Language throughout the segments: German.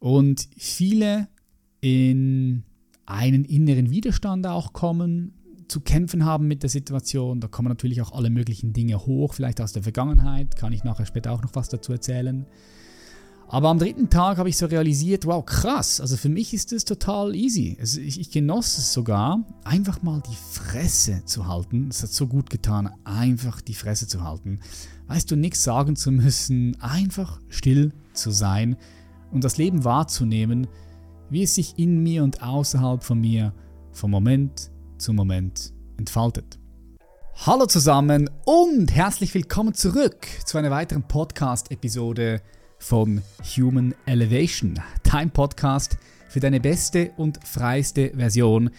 Und viele in einen inneren Widerstand auch kommen, zu kämpfen haben mit der Situation. Da kommen natürlich auch alle möglichen Dinge hoch, vielleicht aus der Vergangenheit, kann ich nachher später auch noch was dazu erzählen. Aber am dritten Tag habe ich so realisiert, wow, krass, also für mich ist das total easy. Also ich, ich genoss es sogar, einfach mal die Fresse zu halten. Es hat so gut getan, einfach die Fresse zu halten. Weißt du, nichts sagen zu müssen, einfach still zu sein und das Leben wahrzunehmen, wie es sich in mir und außerhalb von mir vom Moment zu Moment entfaltet. Hallo zusammen und herzlich willkommen zurück zu einer weiteren Podcast-Episode von Human Elevation, dein Podcast für deine beste und freiste Version,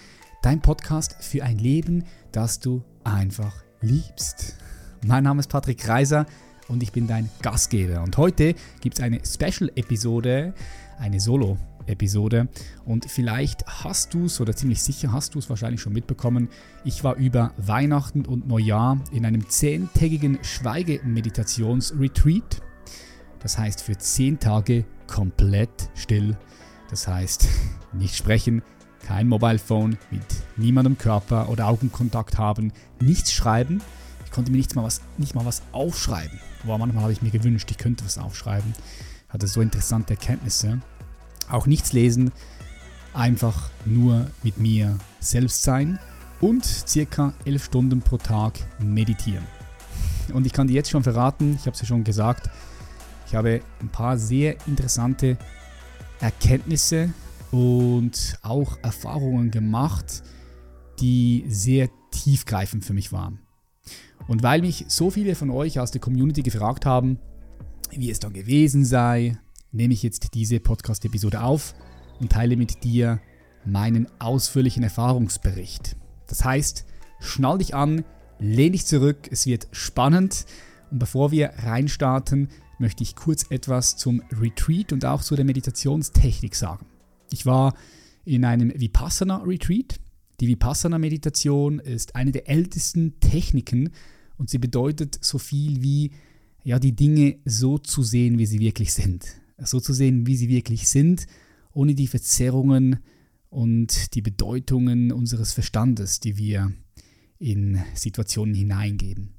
dein Podcast für ein Leben, das du einfach liebst. Mein Name ist Patrick Reiser und ich bin dein Gastgeber und heute gibt es eine Special-Episode, eine Solo- Episode. Und vielleicht hast du es, oder ziemlich sicher hast du es wahrscheinlich schon mitbekommen, ich war über Weihnachten und Neujahr in einem zehntägigen Schweigemeditationsretreat das heißt für 10 Tage komplett still. Das heißt nicht sprechen, kein Mobile Phone, mit niemandem Körper- oder Augenkontakt haben, nichts schreiben. Ich konnte mir nicht mal was, nicht mal was aufschreiben. Aber manchmal habe ich mir gewünscht, ich könnte was aufschreiben. Ich hatte so interessante Erkenntnisse. Auch nichts lesen, einfach nur mit mir selbst sein und circa 11 Stunden pro Tag meditieren. Und ich kann dir jetzt schon verraten, ich habe es ja schon gesagt, ich habe ein paar sehr interessante Erkenntnisse und auch Erfahrungen gemacht, die sehr tiefgreifend für mich waren. Und weil mich so viele von euch aus der Community gefragt haben, wie es dann gewesen sei, nehme ich jetzt diese Podcast-Episode auf und teile mit dir meinen ausführlichen Erfahrungsbericht. Das heißt, schnall dich an, lehn dich zurück, es wird spannend. Und bevor wir reinstarten, möchte ich kurz etwas zum Retreat und auch zu der Meditationstechnik sagen. Ich war in einem Vipassana-Retreat. Die Vipassana-Meditation ist eine der ältesten Techniken und sie bedeutet so viel wie, ja, die Dinge so zu sehen, wie sie wirklich sind. So zu sehen, wie sie wirklich sind, ohne die Verzerrungen und die Bedeutungen unseres Verstandes, die wir in Situationen hineingeben.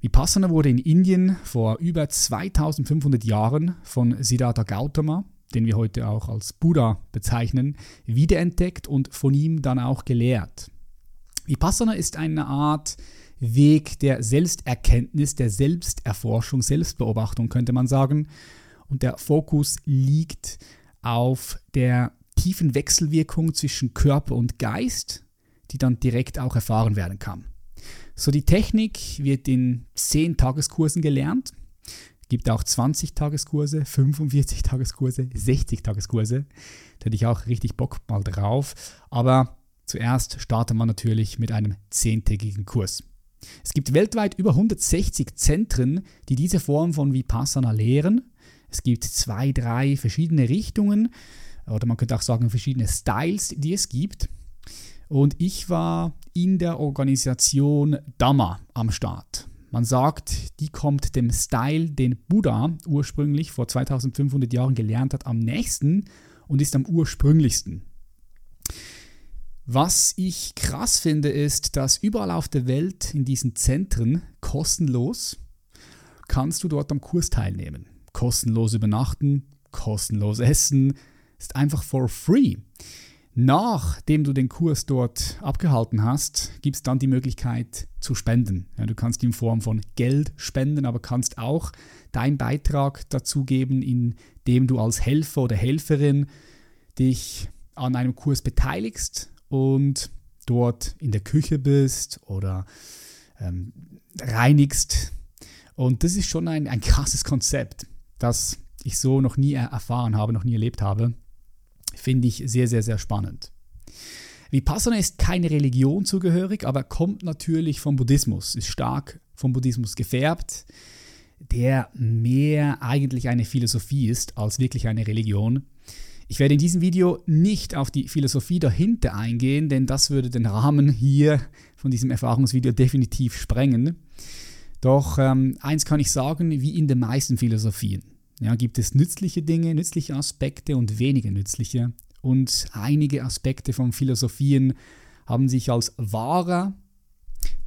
Vipassana wurde in Indien vor über 2500 Jahren von Siddhartha Gautama, den wir heute auch als Buddha bezeichnen, wiederentdeckt und von ihm dann auch gelehrt. Vipassana ist eine Art Weg der Selbsterkenntnis, der Selbsterforschung, Selbstbeobachtung könnte man sagen. Und der Fokus liegt auf der tiefen Wechselwirkung zwischen Körper und Geist, die dann direkt auch erfahren werden kann. So, die Technik wird in 10 Tageskursen gelernt. Gibt auch 20 Tageskurse, 45 Tageskurse, 60 Tageskurse. Da hätte ich auch richtig Bock mal drauf. Aber zuerst startet man natürlich mit einem 10-tägigen Kurs. Es gibt weltweit über 160 Zentren, die diese Form von Vipassana lehren. Es gibt zwei, drei verschiedene Richtungen oder man könnte auch sagen verschiedene Styles, die es gibt. Und ich war in der Organisation Dhamma am Start. Man sagt, die kommt dem Style, den Buddha ursprünglich vor 2500 Jahren gelernt hat, am nächsten und ist am ursprünglichsten. Was ich krass finde, ist, dass überall auf der Welt in diesen Zentren kostenlos kannst du dort am Kurs teilnehmen. Kostenlos übernachten, kostenlos essen, ist einfach for free. Nachdem du den Kurs dort abgehalten hast, gibt es dann die Möglichkeit zu spenden. Ja, du kannst in Form von Geld spenden, aber kannst auch deinen Beitrag dazu geben, indem du als Helfer oder Helferin dich an einem Kurs beteiligst und dort in der Küche bist oder ähm, reinigst. Und das ist schon ein, ein krasses Konzept, das ich so noch nie erfahren habe, noch nie erlebt habe. Finde ich sehr, sehr, sehr spannend. Vipassana ist keine Religion zugehörig, aber kommt natürlich vom Buddhismus, ist stark vom Buddhismus gefärbt, der mehr eigentlich eine Philosophie ist als wirklich eine Religion. Ich werde in diesem Video nicht auf die Philosophie dahinter eingehen, denn das würde den Rahmen hier von diesem Erfahrungsvideo definitiv sprengen. Doch ähm, eins kann ich sagen, wie in den meisten Philosophien. ja, gibt es nützliche Dinge, nützliche Aspekte und weniger nützliche. Und einige Aspekte von Philosophien haben sich als wahrer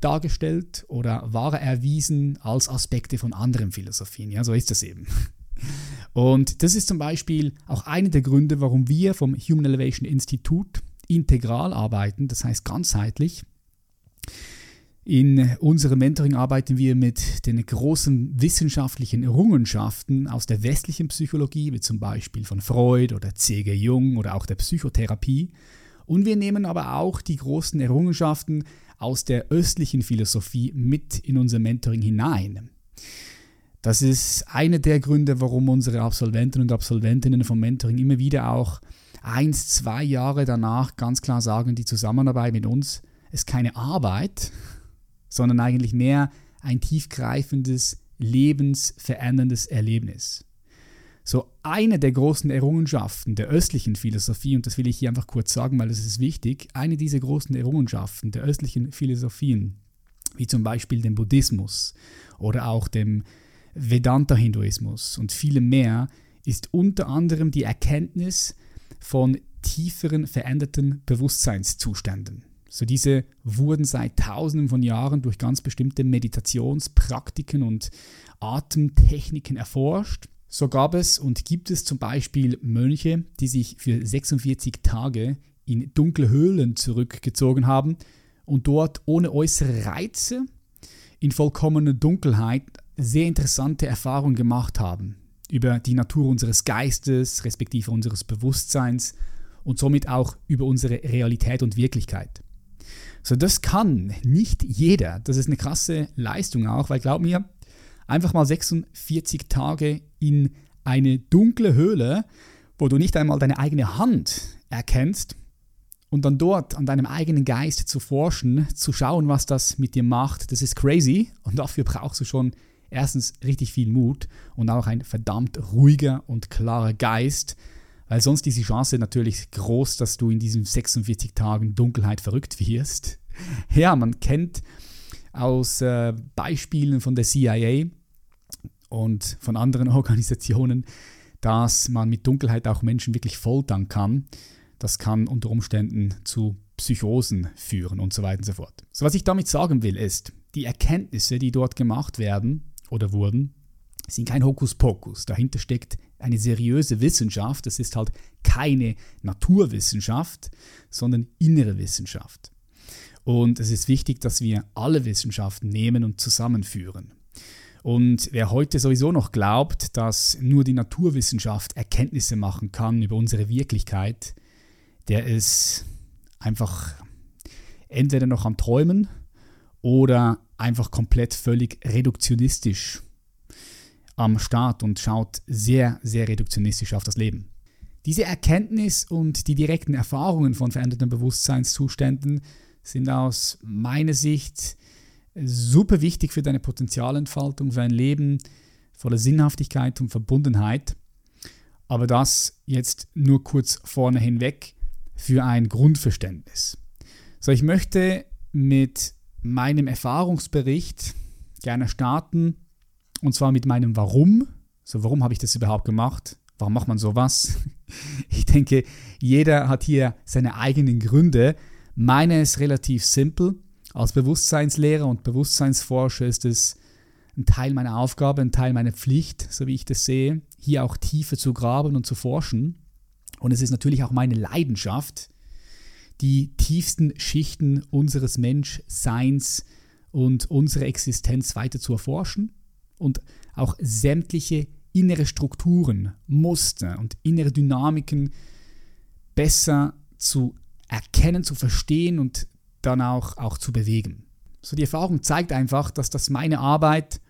dargestellt oder wahrer erwiesen als Aspekte von anderen Philosophien. Ja, so ist das eben. Und das ist zum Beispiel auch einer der Gründe, warum wir vom Human Elevation Institut integral arbeiten, das heißt ganzheitlich. In unserem Mentoring arbeiten wir mit den großen wissenschaftlichen Errungenschaften aus der westlichen Psychologie, wie zum Beispiel von Freud oder C.G. Jung oder auch der Psychotherapie. Und wir nehmen aber auch die großen Errungenschaften aus der östlichen Philosophie mit in unser Mentoring hinein. Das ist einer der Gründe, warum unsere Absolventen und Absolventinnen vom Mentoring immer wieder auch eins, zwei Jahre danach ganz klar sagen, die Zusammenarbeit mit uns ist keine Arbeit, sondern eigentlich mehr ein tiefgreifendes, lebensveränderndes Erlebnis. So eine der großen Errungenschaften der östlichen Philosophie, und das will ich hier einfach kurz sagen, weil es ist wichtig, eine dieser großen Errungenschaften der östlichen Philosophien, wie zum Beispiel dem Buddhismus oder auch dem Vedanta-Hinduismus und viele mehr, ist unter anderem die Erkenntnis von tieferen veränderten Bewusstseinszuständen. So diese wurden seit tausenden von Jahren durch ganz bestimmte Meditationspraktiken und Atemtechniken erforscht. So gab es und gibt es zum Beispiel Mönche, die sich für 46 Tage in dunkle Höhlen zurückgezogen haben und dort ohne äußere Reize in vollkommener Dunkelheit sehr interessante Erfahrungen gemacht haben über die Natur unseres Geistes, respektive unseres Bewusstseins und somit auch über unsere Realität und Wirklichkeit. So, das kann nicht jeder. Das ist eine krasse Leistung auch, weil glaub mir, einfach mal 46 Tage in eine dunkle Höhle, wo du nicht einmal deine eigene Hand erkennst und dann dort an deinem eigenen Geist zu forschen, zu schauen, was das mit dir macht, das ist crazy und dafür brauchst du schon erstens richtig viel Mut und auch ein verdammt ruhiger und klarer Geist, weil sonst ist die Chance natürlich groß, dass du in diesen 46 Tagen Dunkelheit verrückt wirst. Ja, man kennt aus äh, Beispielen von der CIA und von anderen Organisationen, dass man mit Dunkelheit auch Menschen wirklich foltern kann. Das kann unter Umständen zu Psychosen führen und so weiter und so fort. So, was ich damit sagen will, ist, die Erkenntnisse, die dort gemacht werden, oder wurden, sind kein Hokuspokus. Dahinter steckt eine seriöse Wissenschaft. Das ist halt keine Naturwissenschaft, sondern innere Wissenschaft. Und es ist wichtig, dass wir alle Wissenschaften nehmen und zusammenführen. Und wer heute sowieso noch glaubt, dass nur die Naturwissenschaft Erkenntnisse machen kann über unsere Wirklichkeit, der ist einfach entweder noch am Träumen oder einfach komplett völlig reduktionistisch am Start und schaut sehr, sehr reduktionistisch auf das Leben. Diese Erkenntnis und die direkten Erfahrungen von veränderten Bewusstseinszuständen sind aus meiner Sicht super wichtig für deine Potenzialentfaltung, für ein Leben voller Sinnhaftigkeit und Verbundenheit. Aber das jetzt nur kurz vorne hinweg für ein Grundverständnis. So, ich möchte mit meinem Erfahrungsbericht gerne starten. Und zwar mit meinem Warum. So, warum habe ich das überhaupt gemacht? Warum macht man sowas? Ich denke, jeder hat hier seine eigenen Gründe. Meine ist relativ simpel. Als Bewusstseinslehrer und Bewusstseinsforscher ist es ein Teil meiner Aufgabe, ein Teil meiner Pflicht, so wie ich das sehe, hier auch tiefer zu graben und zu forschen. Und es ist natürlich auch meine Leidenschaft, die tiefsten Schichten unseres Menschseins und unsere Existenz weiter zu erforschen und auch sämtliche innere Strukturen, Muster und innere Dynamiken besser zu erkennen, zu verstehen und dann auch, auch zu bewegen. So die Erfahrung zeigt einfach, dass das meine Arbeit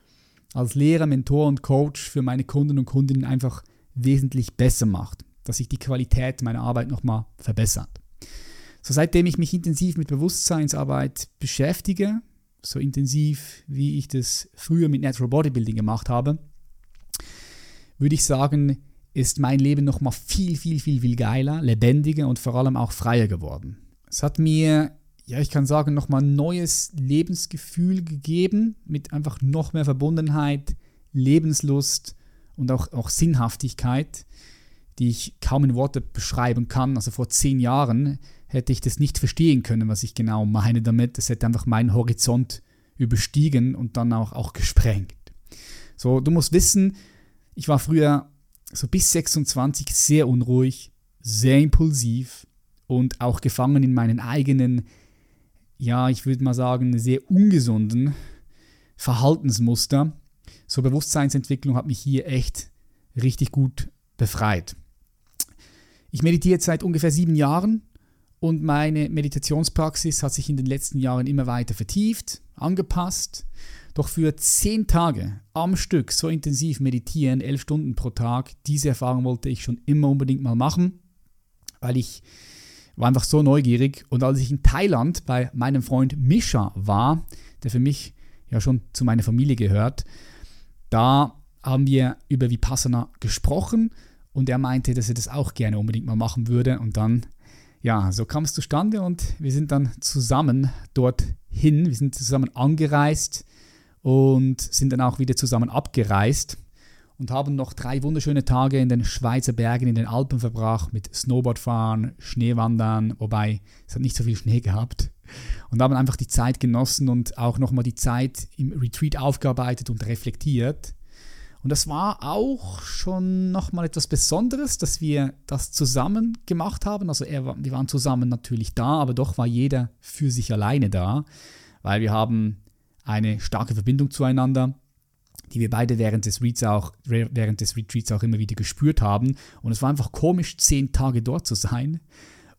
als Lehrer, Mentor und Coach für meine Kunden und Kundinnen einfach wesentlich besser macht, dass sich die Qualität meiner Arbeit nochmal verbessert. So seitdem ich mich intensiv mit Bewusstseinsarbeit beschäftige, so intensiv wie ich das früher mit Natural Bodybuilding gemacht habe, würde ich sagen, ist mein Leben nochmal viel, viel, viel, viel geiler, lebendiger und vor allem auch freier geworden. Es hat mir, ja, ich kann sagen, nochmal ein neues Lebensgefühl gegeben, mit einfach noch mehr Verbundenheit, Lebenslust und auch, auch Sinnhaftigkeit, die ich kaum in Worte beschreiben kann. Also vor zehn Jahren hätte ich das nicht verstehen können, was ich genau meine damit. Es hätte einfach meinen Horizont überstiegen und dann auch, auch gesprengt. So, du musst wissen, ich war früher so bis 26 sehr unruhig, sehr impulsiv und auch gefangen in meinen eigenen, ja, ich würde mal sagen, sehr ungesunden Verhaltensmuster. So Bewusstseinsentwicklung hat mich hier echt richtig gut befreit. Ich meditiere seit ungefähr sieben Jahren und meine Meditationspraxis hat sich in den letzten Jahren immer weiter vertieft, angepasst. Doch für zehn Tage am Stück so intensiv meditieren, elf Stunden pro Tag, diese Erfahrung wollte ich schon immer unbedingt mal machen, weil ich war einfach so neugierig. Und als ich in Thailand bei meinem Freund Misha war, der für mich ja schon zu meiner Familie gehört, da haben wir über Vipassana gesprochen und er meinte, dass er das auch gerne unbedingt mal machen würde. Und dann, ja, so kam es zustande und wir sind dann zusammen dorthin, wir sind zusammen angereist und sind dann auch wieder zusammen abgereist und haben noch drei wunderschöne Tage in den Schweizer Bergen, in den Alpen verbracht mit Snowboardfahren, Schneewandern, wobei es hat nicht so viel Schnee gehabt. Und haben einfach die Zeit genossen und auch nochmal die Zeit im Retreat aufgearbeitet und reflektiert. Und das war auch schon nochmal etwas Besonderes, dass wir das zusammen gemacht haben. Also er, wir waren zusammen natürlich da, aber doch war jeder für sich alleine da, weil wir haben eine starke Verbindung zueinander, die wir beide während des, Retreats auch, während des Retreats auch immer wieder gespürt haben. Und es war einfach komisch, zehn Tage dort zu sein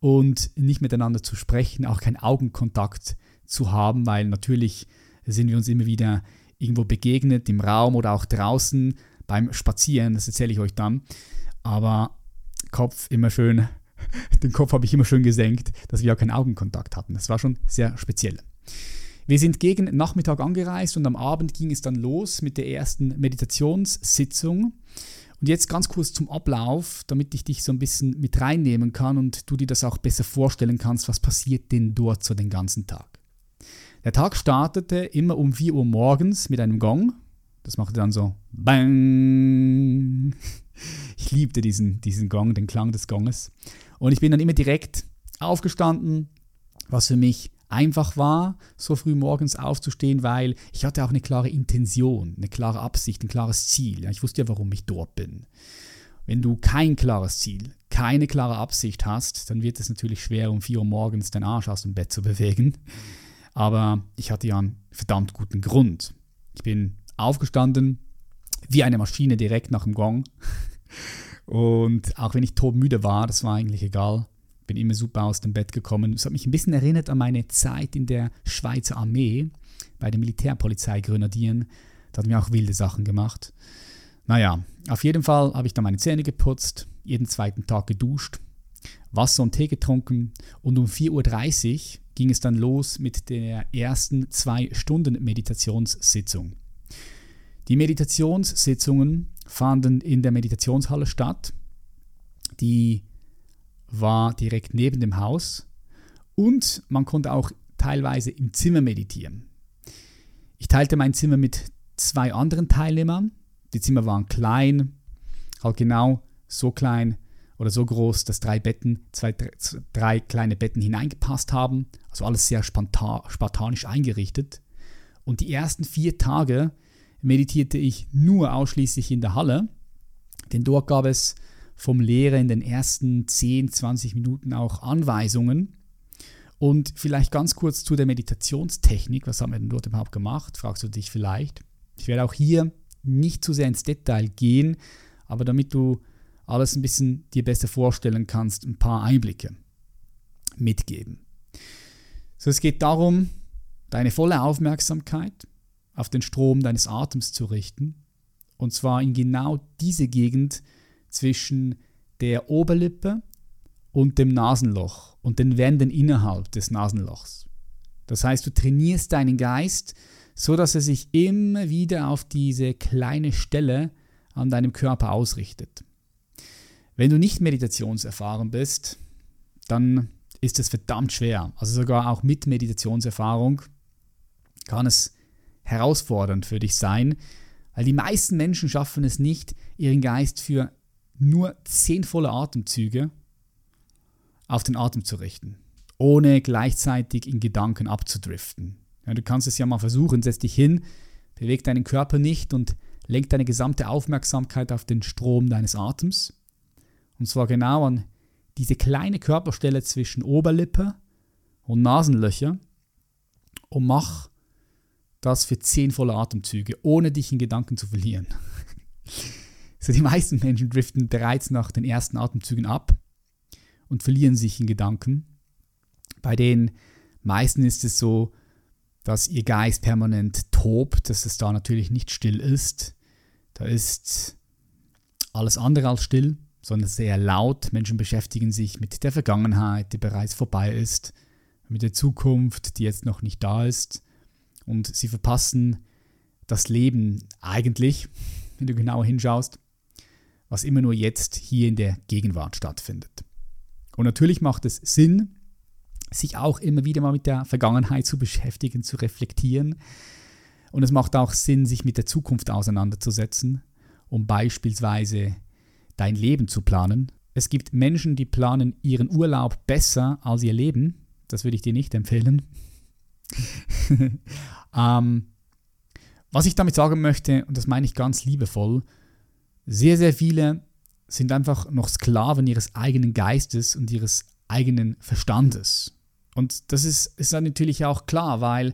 und nicht miteinander zu sprechen, auch keinen Augenkontakt zu haben, weil natürlich sind wir uns immer wieder irgendwo begegnet, im Raum oder auch draußen beim Spazieren, das erzähle ich euch dann. Aber Kopf immer schön, den Kopf habe ich immer schön gesenkt, dass wir auch keinen Augenkontakt hatten. Das war schon sehr speziell. Wir sind gegen Nachmittag angereist und am Abend ging es dann los mit der ersten Meditationssitzung. Und jetzt ganz kurz zum Ablauf, damit ich dich so ein bisschen mit reinnehmen kann und du dir das auch besser vorstellen kannst, was passiert denn dort so den ganzen Tag. Der Tag startete immer um 4 Uhr morgens mit einem Gong. Das machte dann so Bang. Ich liebte diesen, diesen Gong, den Klang des Gonges. Und ich bin dann immer direkt aufgestanden, was für mich einfach war, so früh morgens aufzustehen, weil ich hatte auch eine klare Intention, eine klare Absicht, ein klares Ziel. Ich wusste ja, warum ich dort bin. Wenn du kein klares Ziel, keine klare Absicht hast, dann wird es natürlich schwer, um 4 Uhr morgens den Arsch aus dem Bett zu bewegen. Aber ich hatte ja einen verdammt guten Grund. Ich bin aufgestanden, wie eine Maschine direkt nach dem Gong. Und auch wenn ich todmüde war, das war eigentlich egal bin immer super aus dem Bett gekommen. Es hat mich ein bisschen erinnert an meine Zeit in der Schweizer Armee, bei den Militärpolizeigrenadieren. Da hatten wir auch wilde Sachen gemacht. Naja, auf jeden Fall habe ich dann meine Zähne geputzt, jeden zweiten Tag geduscht, Wasser und Tee getrunken und um 4.30 Uhr ging es dann los mit der ersten zwei Stunden Meditationssitzung. Die Meditationssitzungen fanden in der Meditationshalle statt. Die war direkt neben dem Haus und man konnte auch teilweise im Zimmer meditieren. Ich teilte mein Zimmer mit zwei anderen Teilnehmern. Die Zimmer waren klein, halt genau so klein oder so groß, dass drei Betten, zwei, drei kleine Betten hineingepasst haben. Also alles sehr spartanisch eingerichtet. Und die ersten vier Tage meditierte ich nur ausschließlich in der Halle, denn dort gab es vom Lehrer in den ersten 10, 20 Minuten auch Anweisungen. Und vielleicht ganz kurz zu der Meditationstechnik. Was haben wir denn dort überhaupt gemacht? Fragst du dich vielleicht. Ich werde auch hier nicht zu sehr ins Detail gehen, aber damit du alles ein bisschen dir besser vorstellen kannst, ein paar Einblicke mitgeben. So, es geht darum, deine volle Aufmerksamkeit auf den Strom deines Atems zu richten. Und zwar in genau diese Gegend, zwischen der Oberlippe und dem Nasenloch und den Wänden innerhalb des Nasenlochs. Das heißt, du trainierst deinen Geist, so dass er sich immer wieder auf diese kleine Stelle an deinem Körper ausrichtet. Wenn du nicht meditationserfahren bist, dann ist es verdammt schwer. Also sogar auch mit Meditationserfahrung kann es herausfordernd für dich sein, Weil die meisten Menschen schaffen es nicht, ihren Geist für nur zehn volle Atemzüge auf den Atem zu richten, ohne gleichzeitig in Gedanken abzudriften. Ja, du kannst es ja mal versuchen, setz dich hin, beweg deinen Körper nicht und lenk deine gesamte Aufmerksamkeit auf den Strom deines Atems. Und zwar genau an diese kleine Körperstelle zwischen Oberlippe und Nasenlöcher und mach das für zehn volle Atemzüge, ohne dich in Gedanken zu verlieren. so die meisten Menschen driften bereits nach den ersten Atemzügen ab und verlieren sich in Gedanken. Bei den meisten ist es so, dass ihr Geist permanent tobt, dass es da natürlich nicht still ist. Da ist alles andere als still, sondern sehr laut. Menschen beschäftigen sich mit der Vergangenheit, die bereits vorbei ist, mit der Zukunft, die jetzt noch nicht da ist. Und sie verpassen das Leben eigentlich, wenn du genauer hinschaust, was immer nur jetzt hier in der Gegenwart stattfindet. Und natürlich macht es Sinn, sich auch immer wieder mal mit der Vergangenheit zu beschäftigen, zu reflektieren. Und es macht auch Sinn, sich mit der Zukunft auseinanderzusetzen, um beispielsweise dein Leben zu planen. Es gibt Menschen, die planen ihren Urlaub besser als ihr Leben. Das würde ich dir nicht empfehlen. ähm, was ich damit sagen möchte, und das meine ich ganz liebevoll, sehr, sehr viele sind einfach noch Sklaven ihres eigenen Geistes und ihres eigenen Verstandes. Und das ist, ist dann natürlich auch klar, weil,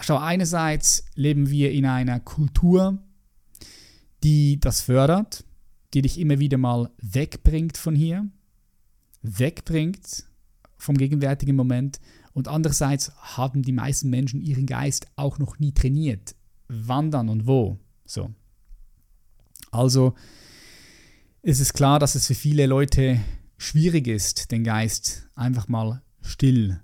schau, einerseits leben wir in einer Kultur, die das fördert, die dich immer wieder mal wegbringt von hier, wegbringt vom gegenwärtigen Moment. Und andererseits haben die meisten Menschen ihren Geist auch noch nie trainiert. Wandern und wo. So. Also ist es klar, dass es für viele Leute schwierig ist, den Geist einfach mal still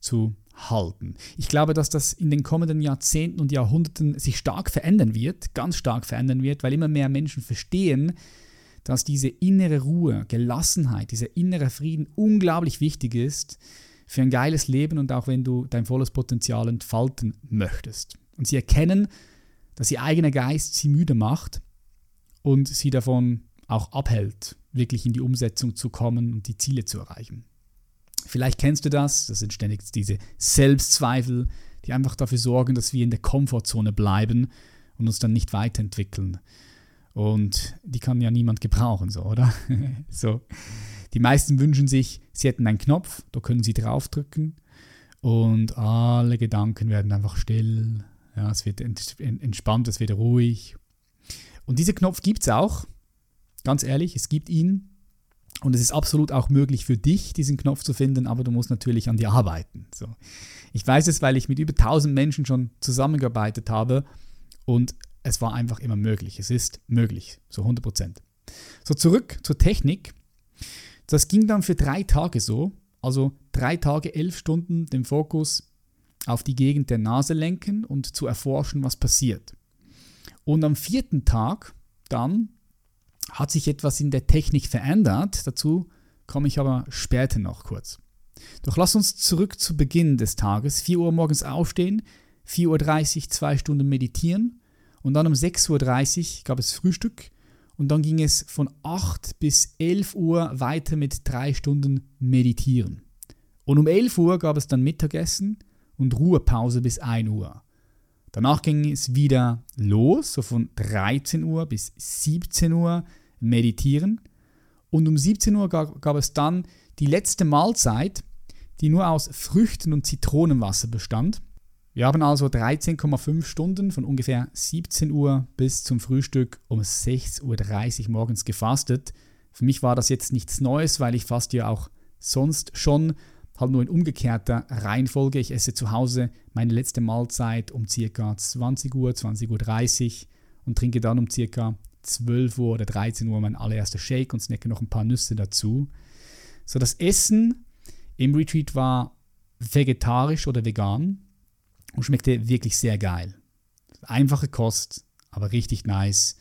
zu halten. Ich glaube, dass das in den kommenden Jahrzehnten und Jahrhunderten sich stark verändern wird, ganz stark verändern wird, weil immer mehr Menschen verstehen, dass diese innere Ruhe, Gelassenheit, dieser innere Frieden unglaublich wichtig ist für ein geiles Leben und auch wenn du dein volles Potenzial entfalten möchtest. Und sie erkennen, dass ihr eigener Geist sie müde macht und sie davon auch abhält, wirklich in die Umsetzung zu kommen und die Ziele zu erreichen. Vielleicht kennst du das, das sind ständig diese Selbstzweifel, die einfach dafür sorgen, dass wir in der Komfortzone bleiben und uns dann nicht weiterentwickeln. Und die kann ja niemand gebrauchen, so, oder? so. Die meisten wünschen sich, sie hätten einen Knopf, da können sie draufdrücken und alle Gedanken werden einfach still. Ja, es wird entspannt, es wird ruhig. Und dieser Knopf gibt es auch, ganz ehrlich, es gibt ihn. Und es ist absolut auch möglich für dich, diesen Knopf zu finden, aber du musst natürlich an dir arbeiten. So. Ich weiß es, weil ich mit über 1000 Menschen schon zusammengearbeitet habe und es war einfach immer möglich. Es ist möglich, so 100 Prozent. So, zurück zur Technik. Das ging dann für drei Tage so. Also drei Tage, elf Stunden den Fokus auf die Gegend der Nase lenken und zu erforschen, was passiert. Und am vierten Tag dann hat sich etwas in der Technik verändert. Dazu komme ich aber später noch kurz. Doch lass uns zurück zu Beginn des Tages. 4 Uhr morgens aufstehen, 4.30 Uhr zwei Stunden meditieren und dann um 6.30 Uhr gab es Frühstück und dann ging es von 8 bis 11 Uhr weiter mit drei Stunden meditieren. Und um 11 Uhr gab es dann Mittagessen und Ruhepause bis 1 Uhr. Danach ging es wieder los, so von 13 Uhr bis 17 Uhr meditieren. Und um 17 Uhr gab, gab es dann die letzte Mahlzeit, die nur aus Früchten und Zitronenwasser bestand. Wir haben also 13,5 Stunden von ungefähr 17 Uhr bis zum Frühstück um 6.30 Uhr morgens gefastet. Für mich war das jetzt nichts Neues, weil ich fast ja auch sonst schon halt nur in umgekehrter Reihenfolge. Ich esse zu Hause meine letzte Mahlzeit um ca. 20 Uhr, 20.30 Uhr und trinke dann um ca. 12 Uhr oder 13 Uhr mein allererster Shake und snacke noch ein paar Nüsse dazu. So, das Essen im Retreat war vegetarisch oder vegan und schmeckte wirklich sehr geil. Einfache Kost, aber richtig nice.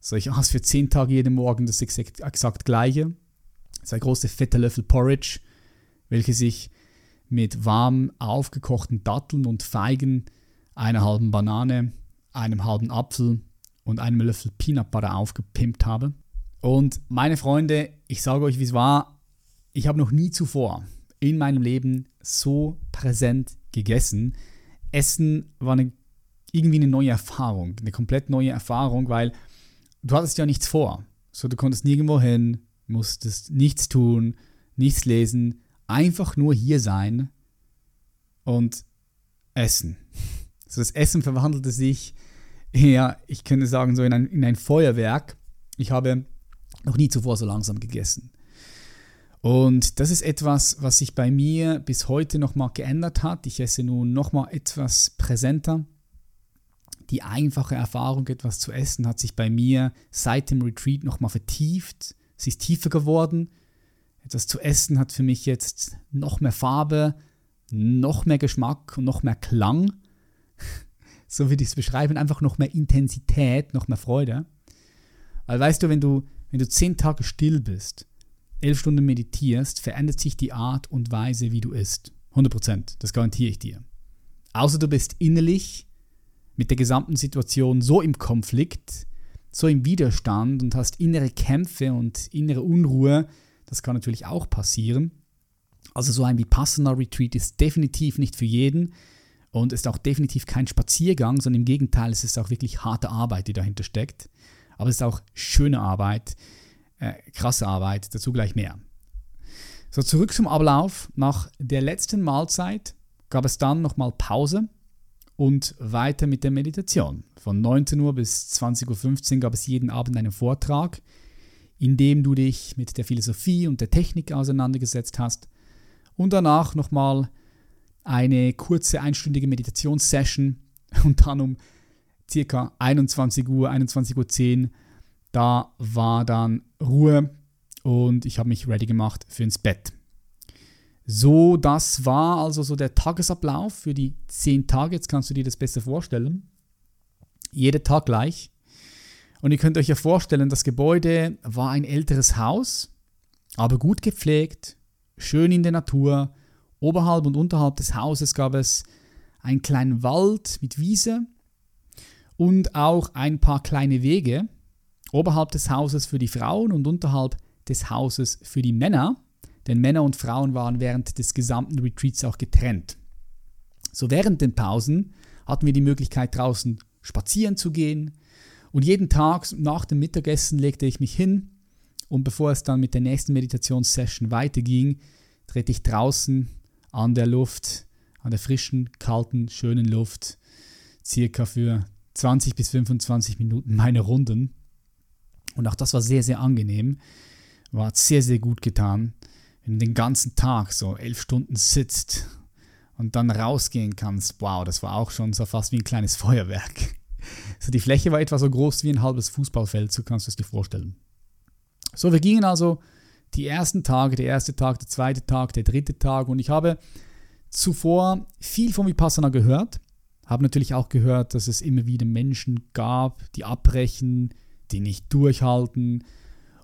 So, ich aß für 10 Tage jeden Morgen das exakt, exakt gleiche. Zwei große fette Löffel Porridge welche sich mit warm aufgekochten Datteln und Feigen, einer halben Banane, einem halben Apfel und einem Löffel Peanut Butter aufgepimpt habe. Und meine Freunde, ich sage euch, wie es war, ich habe noch nie zuvor in meinem Leben so präsent gegessen. Essen war eine, irgendwie eine neue Erfahrung, eine komplett neue Erfahrung, weil du hattest ja nichts vor. So, du konntest nirgendwo hin, musstest nichts tun, nichts lesen, einfach nur hier sein und essen. So, das Essen verwandelte sich, ja, ich könnte sagen, so in ein, in ein Feuerwerk. Ich habe noch nie zuvor so langsam gegessen. Und das ist etwas, was sich bei mir bis heute nochmal geändert hat. Ich esse nun nochmal etwas präsenter. Die einfache Erfahrung, etwas zu essen, hat sich bei mir seit dem Retreat nochmal vertieft. Sie ist tiefer geworden. Etwas zu essen hat für mich jetzt noch mehr Farbe, noch mehr Geschmack und noch mehr Klang. so würde ich es beschreiben, einfach noch mehr Intensität, noch mehr Freude. Weil weißt du, wenn du, wenn du zehn Tage still bist, elf Stunden meditierst, verändert sich die Art und Weise, wie du isst. 100%, das garantiere ich dir. Außer du bist innerlich mit der gesamten Situation so im Konflikt, so im Widerstand und hast innere Kämpfe und innere Unruhe, das kann natürlich auch passieren. Also so ein Vipassana Retreat ist definitiv nicht für jeden und ist auch definitiv kein Spaziergang, sondern im Gegenteil, es ist auch wirklich harte Arbeit, die dahinter steckt. Aber es ist auch schöne Arbeit, äh, krasse Arbeit, dazu gleich mehr. So, zurück zum Ablauf. Nach der letzten Mahlzeit gab es dann nochmal Pause und weiter mit der Meditation. Von 19 Uhr bis 20.15 Uhr gab es jeden Abend einen Vortrag, in dem du dich mit der Philosophie und der Technik auseinandergesetzt hast. Und danach nochmal eine kurze einstündige Meditationssession und dann um circa 21 Uhr, 21.10 Uhr da war dann Ruhe und ich habe mich ready gemacht für ins Bett. So, das war also so der Tagesablauf für die zehn Tage. Jetzt kannst du dir das besser vorstellen. Jeder Tag gleich. Und ihr könnt euch ja vorstellen, das Gebäude war ein älteres Haus, aber gut gepflegt, schön in der Natur. Oberhalb und unterhalb des Hauses gab es einen kleinen Wald mit Wiese und auch ein paar kleine Wege, Oberhalb des Hauses für die Frauen und unterhalb des Hauses für die Männer, denn Männer und Frauen waren während des gesamten Retreats auch getrennt. So während den Pausen hatten wir die Möglichkeit draußen spazieren zu gehen und jeden Tag nach dem Mittagessen legte ich mich hin und bevor es dann mit der nächsten Meditationssession weiterging, drehte ich draußen an der Luft, an der frischen, kalten, schönen Luft, circa für 20 bis 25 Minuten meine Runden und auch das war sehr, sehr angenehm. War sehr, sehr gut getan. Wenn du den ganzen Tag so elf Stunden sitzt und dann rausgehen kannst, wow, das war auch schon so fast wie ein kleines Feuerwerk. So, die Fläche war etwa so groß wie ein halbes Fußballfeld, so kannst du es dir vorstellen. So, wir gingen also die ersten Tage, der erste Tag, der zweite Tag, der dritte Tag und ich habe zuvor viel von Vipassana gehört, habe natürlich auch gehört, dass es immer wieder Menschen gab, die abbrechen, die nicht durchhalten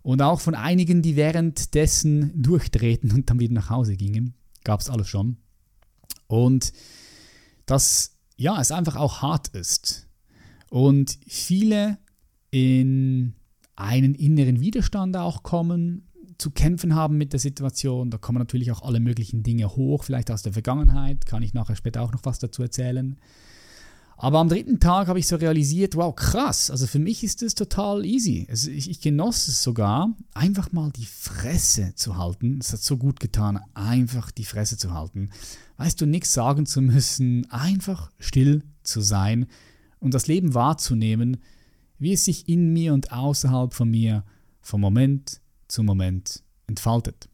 und auch von einigen, die währenddessen durchdrehten und dann wieder nach Hause gingen. Gab es alles schon. Und dass ja, es einfach auch hart ist. Und viele in einen inneren Widerstand auch kommen, zu kämpfen haben mit der Situation. Da kommen natürlich auch alle möglichen Dinge hoch, vielleicht aus der Vergangenheit, kann ich nachher später auch noch was dazu erzählen. Aber am dritten Tag habe ich so realisiert, wow, krass, also für mich ist das total easy. Also ich, ich genoss es sogar, einfach mal die Fresse zu halten. Es hat so gut getan, einfach die Fresse zu halten. Weißt du, nichts sagen zu müssen, einfach still zu sein und das Leben wahrzunehmen, wie es sich in mir und außerhalb von mir von Moment zu Moment entfaltet.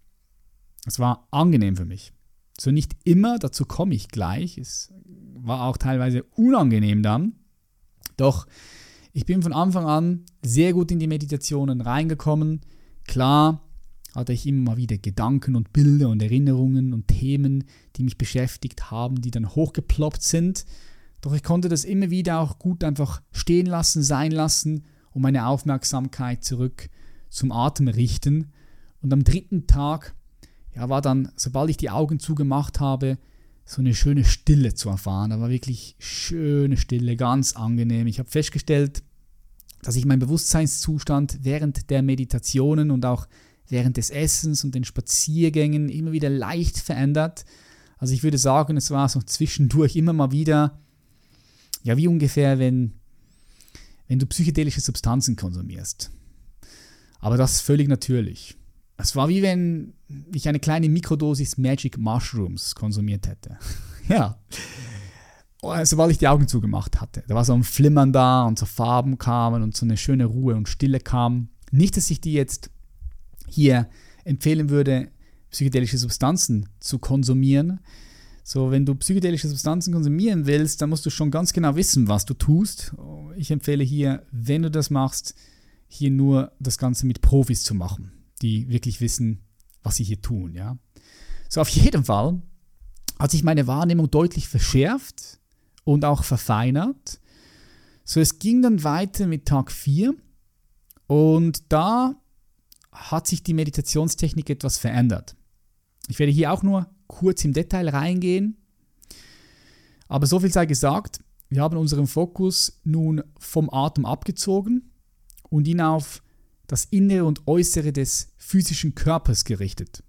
Es war angenehm für mich. So nicht immer, dazu komme ich gleich. Es war auch teilweise unangenehm dann. Doch ich bin von Anfang an sehr gut in die Meditationen reingekommen. Klar hatte ich immer mal wieder Gedanken und Bilder und Erinnerungen und Themen, die mich beschäftigt haben, die dann hochgeploppt sind. Doch ich konnte das immer wieder auch gut einfach stehen lassen, sein lassen und meine Aufmerksamkeit zurück zum Atem richten. Und am dritten Tag ja, war dann, sobald ich die Augen zugemacht habe, so eine schöne Stille zu erfahren. Da war wirklich schöne Stille, ganz angenehm. Ich habe festgestellt, dass sich mein Bewusstseinszustand während der Meditationen und auch während des Essens und den Spaziergängen immer wieder leicht verändert. Also ich würde sagen, es war so zwischendurch immer mal wieder, ja, wie ungefähr, wenn, wenn du psychedelische Substanzen konsumierst. Aber das völlig natürlich. Es war wie wenn ich eine kleine Mikrodosis Magic Mushrooms konsumiert hätte. ja. Sobald ich die Augen zugemacht hatte. Da war so ein Flimmern da und so Farben kamen und so eine schöne Ruhe und Stille kam. Nicht, dass ich die jetzt hier empfehlen würde, psychedelische Substanzen zu konsumieren. So, wenn du psychedelische Substanzen konsumieren willst, dann musst du schon ganz genau wissen, was du tust. Ich empfehle hier, wenn du das machst, hier nur das Ganze mit Profis zu machen, die wirklich wissen, was sie hier tun. Ja? So, auf jeden Fall hat sich meine Wahrnehmung deutlich verschärft und auch verfeinert. So, es ging dann weiter mit Tag 4 und da hat sich die Meditationstechnik etwas verändert. Ich werde hier auch nur kurz im Detail reingehen, aber so viel sei gesagt, wir haben unseren Fokus nun vom Atem abgezogen und ihn auf das Innere und Äußere des physischen Körpers gerichtet.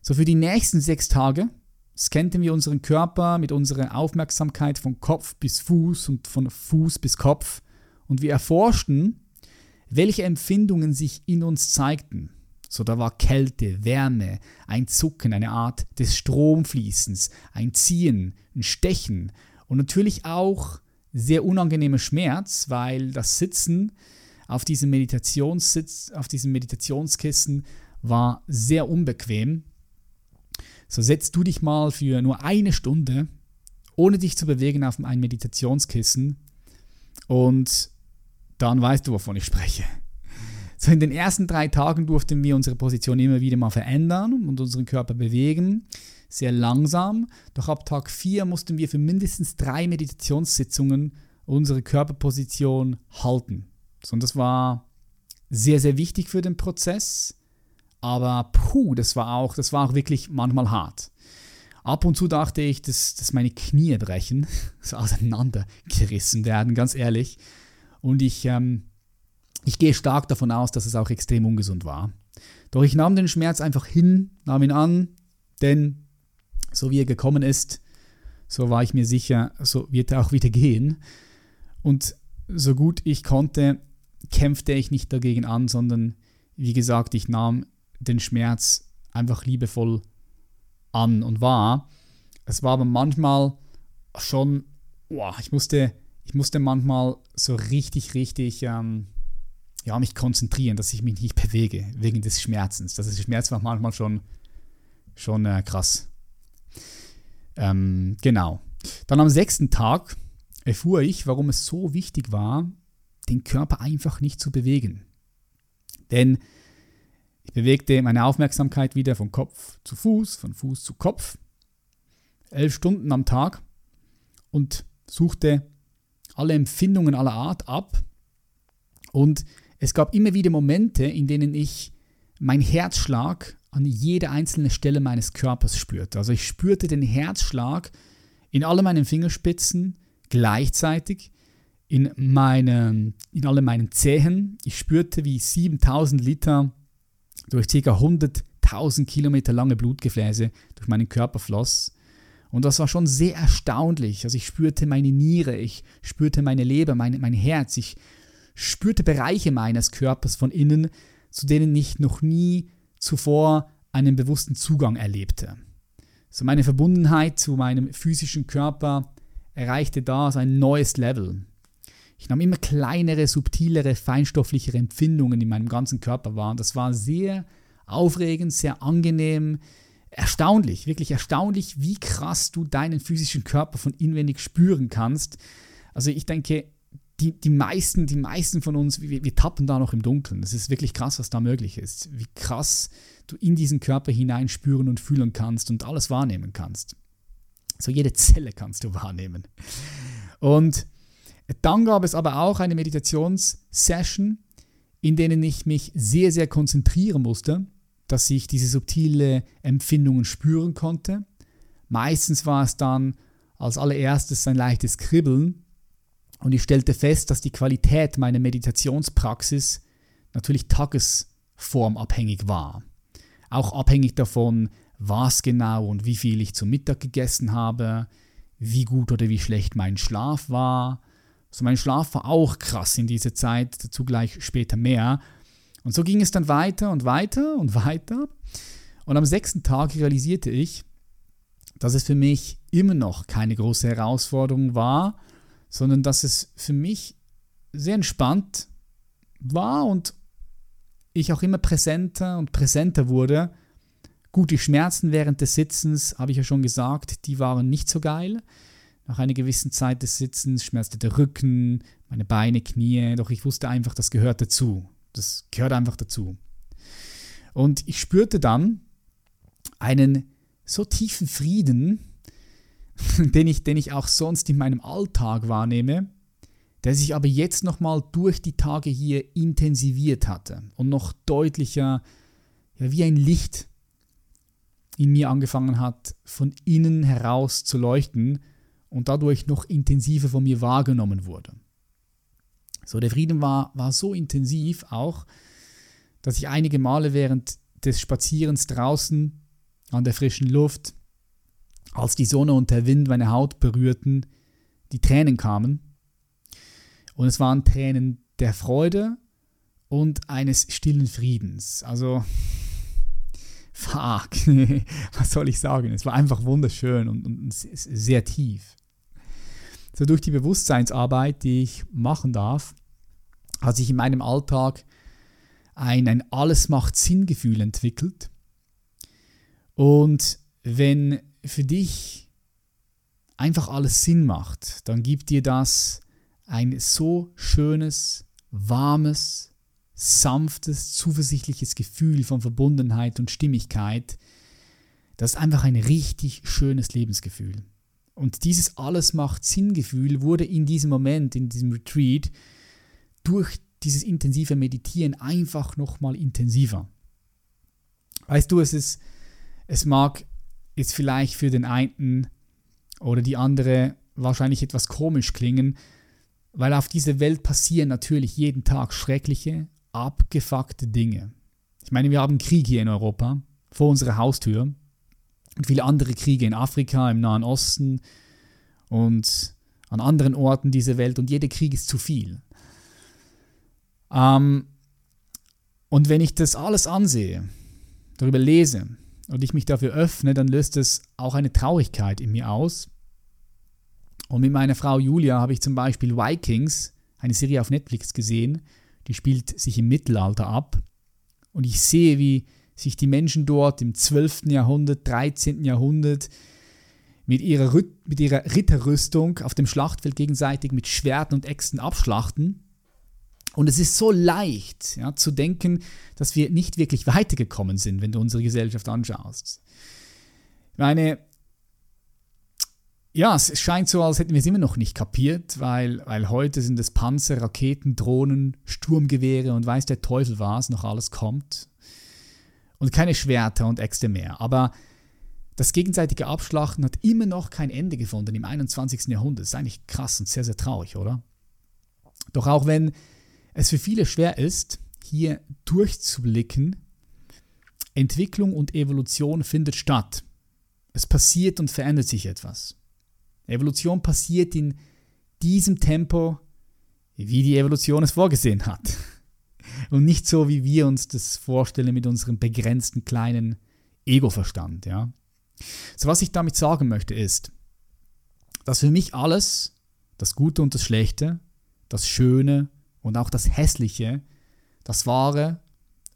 So für die nächsten sechs Tage scannten wir unseren Körper mit unserer Aufmerksamkeit von Kopf bis Fuß und von Fuß bis Kopf und wir erforschten, welche Empfindungen sich in uns zeigten. So da war Kälte, Wärme, ein Zucken, eine Art des Stromfließens, ein Ziehen, ein Stechen und natürlich auch sehr unangenehmer Schmerz, weil das Sitzen auf diesem Meditationssitz, auf diesem Meditationskissen war sehr unbequem. So setzt du dich mal für nur eine Stunde, ohne dich zu bewegen, auf ein Meditationskissen und dann weißt du, wovon ich spreche. So in den ersten drei Tagen durften wir unsere Position immer wieder mal verändern und unseren Körper bewegen. Sehr langsam. Doch ab Tag 4 mussten wir für mindestens drei Meditationssitzungen unsere Körperposition halten. So, und das war sehr, sehr wichtig für den Prozess. Aber puh, das war auch, das war auch wirklich manchmal hart. Ab und zu dachte ich, dass, dass meine Knie brechen, so auseinandergerissen werden, ganz ehrlich. Und ich, ähm, ich gehe stark davon aus, dass es auch extrem ungesund war. Doch ich nahm den Schmerz einfach hin, nahm ihn an, denn so wie er gekommen ist, so war ich mir sicher, so wird er auch wieder gehen. Und so gut ich konnte, kämpfte ich nicht dagegen an, sondern wie gesagt, ich nahm den Schmerz einfach liebevoll an und wahr. Es war aber manchmal schon, boah, ich musste ich musste manchmal so richtig, richtig ähm, ja, mich konzentrieren, dass ich mich nicht bewege, wegen des Schmerzens. Das ist, Schmerz war manchmal schon, schon äh, krass. Ähm, genau. Dann am sechsten Tag erfuhr ich, warum es so wichtig war, den Körper einfach nicht zu bewegen. Denn ich bewegte meine Aufmerksamkeit wieder von Kopf zu Fuß, von Fuß zu Kopf, elf Stunden am Tag und suchte alle Empfindungen aller Art ab. Und es gab immer wieder Momente, in denen ich meinen Herzschlag an jeder einzelnen Stelle meines Körpers spürte. Also ich spürte den Herzschlag in alle meinen Fingerspitzen gleichzeitig, in, meine, in alle meinen Zehen. Ich spürte, wie 7000 Liter durch ca. 100.000 Kilometer lange Blutgefäße durch meinen Körper floss. Und das war schon sehr erstaunlich. Also ich spürte meine Niere, ich spürte meine Leber, mein, mein Herz, ich spürte Bereiche meines Körpers von innen, zu denen ich noch nie zuvor einen bewussten Zugang erlebte. So meine Verbundenheit zu meinem physischen Körper erreichte da so ein neues Level. Ich nahm immer kleinere, subtilere, feinstofflichere Empfindungen in meinem ganzen Körper wahr. Das war sehr aufregend, sehr angenehm, erstaunlich, wirklich erstaunlich, wie krass du deinen physischen Körper von inwendig spüren kannst. Also ich denke, die, die, meisten, die meisten von uns, wir, wir tappen da noch im Dunkeln. Das ist wirklich krass, was da möglich ist. Wie krass du in diesen Körper hinein spüren und fühlen kannst und alles wahrnehmen kannst. So jede Zelle kannst du wahrnehmen. Und dann gab es aber auch eine Meditationssession, in denen ich mich sehr, sehr konzentrieren musste dass ich diese subtile Empfindungen spüren konnte. Meistens war es dann als allererstes ein leichtes Kribbeln und ich stellte fest, dass die Qualität meiner Meditationspraxis natürlich tagesformabhängig war. Auch abhängig davon, was genau und wie viel ich zum Mittag gegessen habe, wie gut oder wie schlecht mein Schlaf war. Also mein Schlaf war auch krass in dieser Zeit, dazu gleich später mehr. Und so ging es dann weiter und weiter und weiter. Und am sechsten Tag realisierte ich, dass es für mich immer noch keine große Herausforderung war, sondern dass es für mich sehr entspannt war und ich auch immer präsenter und präsenter wurde. Gut, die Schmerzen während des Sitzens, habe ich ja schon gesagt, die waren nicht so geil. Nach einer gewissen Zeit des Sitzens schmerzte der Rücken, meine Beine, Knie, doch ich wusste einfach, das gehört dazu. Das gehört einfach dazu. Und ich spürte dann einen so tiefen Frieden, den ich, den ich auch sonst in meinem Alltag wahrnehme, der sich aber jetzt nochmal durch die Tage hier intensiviert hatte und noch deutlicher, ja, wie ein Licht in mir angefangen hat, von innen heraus zu leuchten und dadurch noch intensiver von mir wahrgenommen wurde. So, der Frieden war, war so intensiv auch, dass ich einige Male während des Spazierens draußen an der frischen Luft, als die Sonne und der Wind meine Haut berührten, die Tränen kamen. Und es waren Tränen der Freude und eines stillen Friedens. Also, fuck, was soll ich sagen? Es war einfach wunderschön und, und sehr tief. So durch die Bewusstseinsarbeit, die ich machen darf, hat sich in meinem Alltag ein, ein Alles macht Sinn-Gefühl entwickelt und wenn für dich einfach alles Sinn macht, dann gibt dir das ein so schönes, warmes, sanftes, zuversichtliches Gefühl von Verbundenheit und Stimmigkeit. Das ist einfach ein richtig schönes Lebensgefühl. Und dieses alles macht Sinn-Gefühl wurde in diesem Moment, in diesem Retreat, durch dieses intensive Meditieren einfach nochmal intensiver. Weißt du, es ist es mag jetzt vielleicht für den einen oder die andere wahrscheinlich etwas komisch klingen, weil auf dieser Welt passieren natürlich jeden Tag schreckliche, abgefuckte Dinge. Ich meine, wir haben Krieg hier in Europa, vor unserer Haustür und viele andere Kriege in Afrika, im Nahen Osten und an anderen Orten dieser Welt und jeder Krieg ist zu viel. Ähm, und wenn ich das alles ansehe, darüber lese, und ich mich dafür öffne, dann löst es auch eine Traurigkeit in mir aus. Und mit meiner Frau Julia habe ich zum Beispiel Vikings, eine Serie auf Netflix gesehen, die spielt sich im Mittelalter ab. Und ich sehe, wie sich die Menschen dort im 12. Jahrhundert, 13. Jahrhundert mit ihrer, mit ihrer Ritterrüstung auf dem Schlachtfeld gegenseitig mit Schwerten und Äxten abschlachten. Und es ist so leicht ja, zu denken, dass wir nicht wirklich weitergekommen sind, wenn du unsere Gesellschaft anschaust. Ich meine, ja, es scheint so, als hätten wir es immer noch nicht kapiert, weil, weil heute sind es Panzer, Raketen, Drohnen, Sturmgewehre und weiß der Teufel was noch alles kommt. Und keine Schwerter und Äxte mehr. Aber das gegenseitige Abschlachten hat immer noch kein Ende gefunden im 21. Jahrhundert. Das ist eigentlich krass und sehr, sehr traurig, oder? Doch auch wenn es für viele schwer ist, hier durchzublicken. Entwicklung und Evolution findet statt. Es passiert und verändert sich etwas. Evolution passiert in diesem Tempo, wie die Evolution es vorgesehen hat. Und nicht so, wie wir uns das vorstellen mit unserem begrenzten kleinen Ego-Verstand. Ja? So, was ich damit sagen möchte, ist, dass für mich alles, das Gute und das Schlechte, das Schöne und auch das Hässliche, das Wahre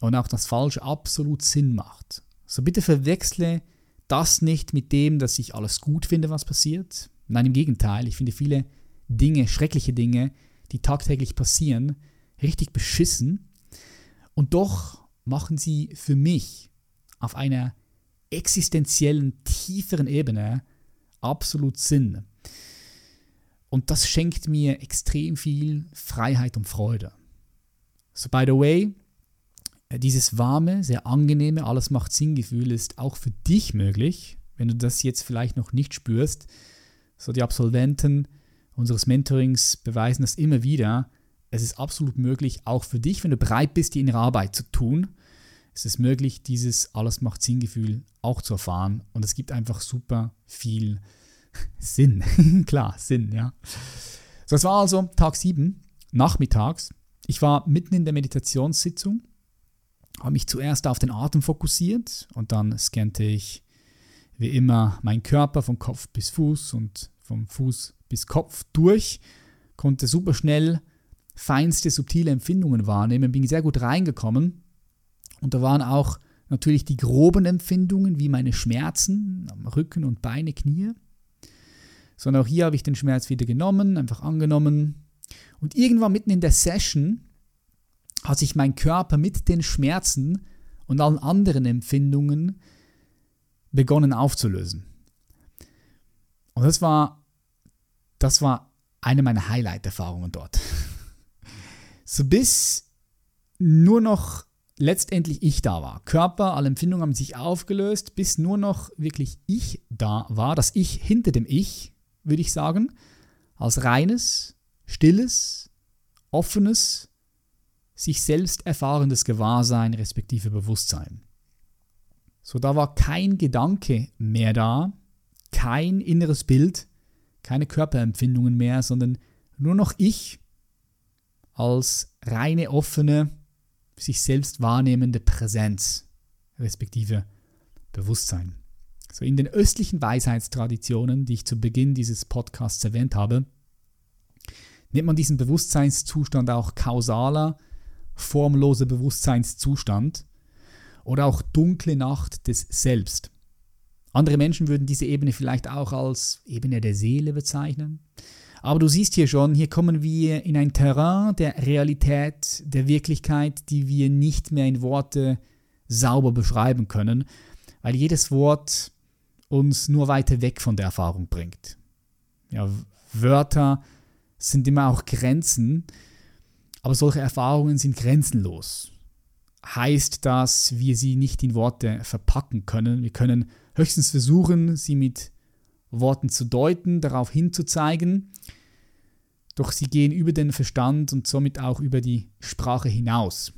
und auch das Falsche absolut Sinn macht. So bitte verwechsle das nicht mit dem, dass ich alles gut finde, was passiert. Nein, im Gegenteil, ich finde viele Dinge, schreckliche Dinge, die tagtäglich passieren, richtig beschissen. Und doch machen sie für mich auf einer existenziellen, tieferen Ebene absolut Sinn. Und das schenkt mir extrem viel Freiheit und Freude. So, by the way, äh, dieses warme, sehr angenehme, alles macht Sinn-Gefühl ist auch für dich möglich, wenn du das jetzt vielleicht noch nicht spürst. So die Absolventen unseres Mentorings beweisen das immer wieder. Es ist absolut möglich, auch für dich, wenn du bereit bist, die innere Arbeit zu tun, es ist möglich, dieses Alles macht Sinn-Gefühl auch zu erfahren. Und es gibt einfach super viel Sinn. Klar, Sinn, ja. So, es war also Tag 7, nachmittags. Ich war mitten in der Meditationssitzung, habe mich zuerst auf den Atem fokussiert und dann scannte ich wie immer meinen Körper von Kopf bis Fuß und vom Fuß bis Kopf durch, konnte super schnell feinste, subtile Empfindungen wahrnehmen, bin sehr gut reingekommen und da waren auch natürlich die groben Empfindungen wie meine Schmerzen am Rücken und Beine, Knie. Sondern auch hier habe ich den Schmerz wieder genommen, einfach angenommen. Und irgendwann mitten in der Session hat sich mein Körper mit den Schmerzen und allen anderen Empfindungen begonnen aufzulösen. Und das war, das war eine meiner Highlight-Erfahrungen dort. So bis nur noch letztendlich ich da war. Körper, alle Empfindungen haben sich aufgelöst, bis nur noch wirklich ich da war. Das Ich hinter dem Ich, würde ich sagen, als reines, stilles, offenes, sich selbst erfahrendes Gewahrsein respektive Bewusstsein. So, da war kein Gedanke mehr da, kein inneres Bild, keine Körperempfindungen mehr, sondern nur noch ich als reine, offene, sich selbst wahrnehmende Präsenz, respektive Bewusstsein. So in den östlichen Weisheitstraditionen, die ich zu Beginn dieses Podcasts erwähnt habe, nennt man diesen Bewusstseinszustand auch kausaler, formloser Bewusstseinszustand oder auch dunkle Nacht des Selbst. Andere Menschen würden diese Ebene vielleicht auch als Ebene der Seele bezeichnen. Aber du siehst hier schon, hier kommen wir in ein Terrain der Realität, der Wirklichkeit, die wir nicht mehr in Worte sauber beschreiben können, weil jedes Wort uns nur weiter weg von der Erfahrung bringt. Ja, Wörter sind immer auch Grenzen, aber solche Erfahrungen sind grenzenlos heißt, dass wir sie nicht in Worte verpacken können. Wir können höchstens versuchen, sie mit Worten zu deuten, darauf hinzuzeigen, doch sie gehen über den Verstand und somit auch über die Sprache hinaus.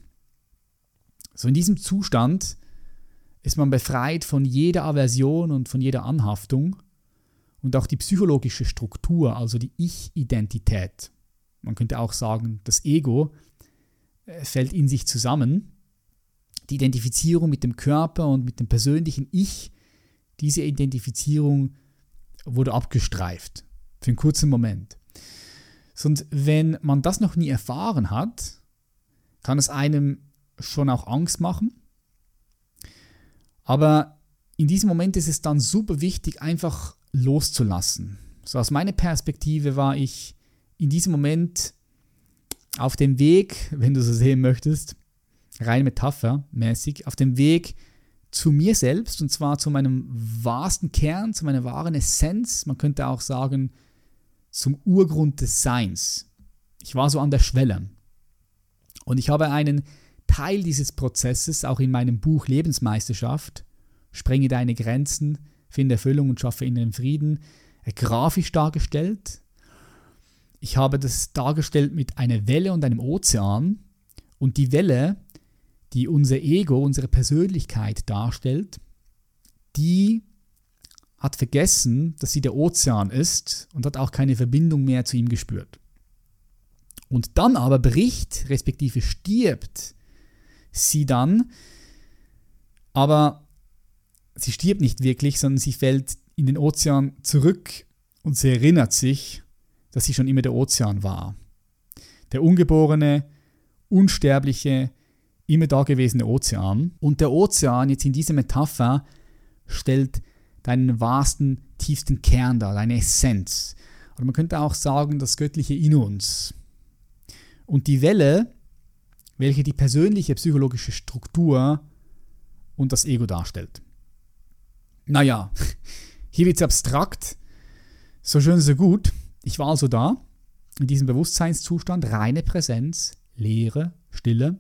So in diesem Zustand ist man befreit von jeder Aversion und von jeder Anhaftung und auch die psychologische Struktur, also die Ich-Identität. Man könnte auch sagen, das Ego äh, fällt in sich zusammen die Identifizierung mit dem Körper und mit dem persönlichen Ich, diese Identifizierung wurde abgestreift für einen kurzen Moment. Und wenn man das noch nie erfahren hat, kann es einem schon auch Angst machen. Aber in diesem Moment ist es dann super wichtig, einfach loszulassen. So aus meiner Perspektive war ich in diesem Moment auf dem Weg, wenn du so sehen möchtest, rein metaphermäßig, auf dem Weg zu mir selbst und zwar zu meinem wahrsten Kern, zu meiner wahren Essenz, man könnte auch sagen, zum Urgrund des Seins. Ich war so an der Schwelle. Und ich habe einen Teil dieses Prozesses auch in meinem Buch Lebensmeisterschaft, Sprenge deine Grenzen, finde Erfüllung und schaffe inneren Frieden, grafisch dargestellt. Ich habe das dargestellt mit einer Welle und einem Ozean. Und die Welle die unser Ego, unsere Persönlichkeit darstellt, die hat vergessen, dass sie der Ozean ist und hat auch keine Verbindung mehr zu ihm gespürt. Und dann aber bricht, respektive stirbt sie dann, aber sie stirbt nicht wirklich, sondern sie fällt in den Ozean zurück und sie erinnert sich, dass sie schon immer der Ozean war. Der ungeborene, unsterbliche, immer dagewesene Ozean. Und der Ozean jetzt in dieser Metapher stellt deinen wahrsten, tiefsten Kern dar, deine Essenz. Oder man könnte auch sagen, das Göttliche in uns. Und die Welle, welche die persönliche psychologische Struktur und das Ego darstellt. Naja, hier wird es abstrakt. So schön, so gut. Ich war also da, in diesem Bewusstseinszustand, reine Präsenz, Leere, Stille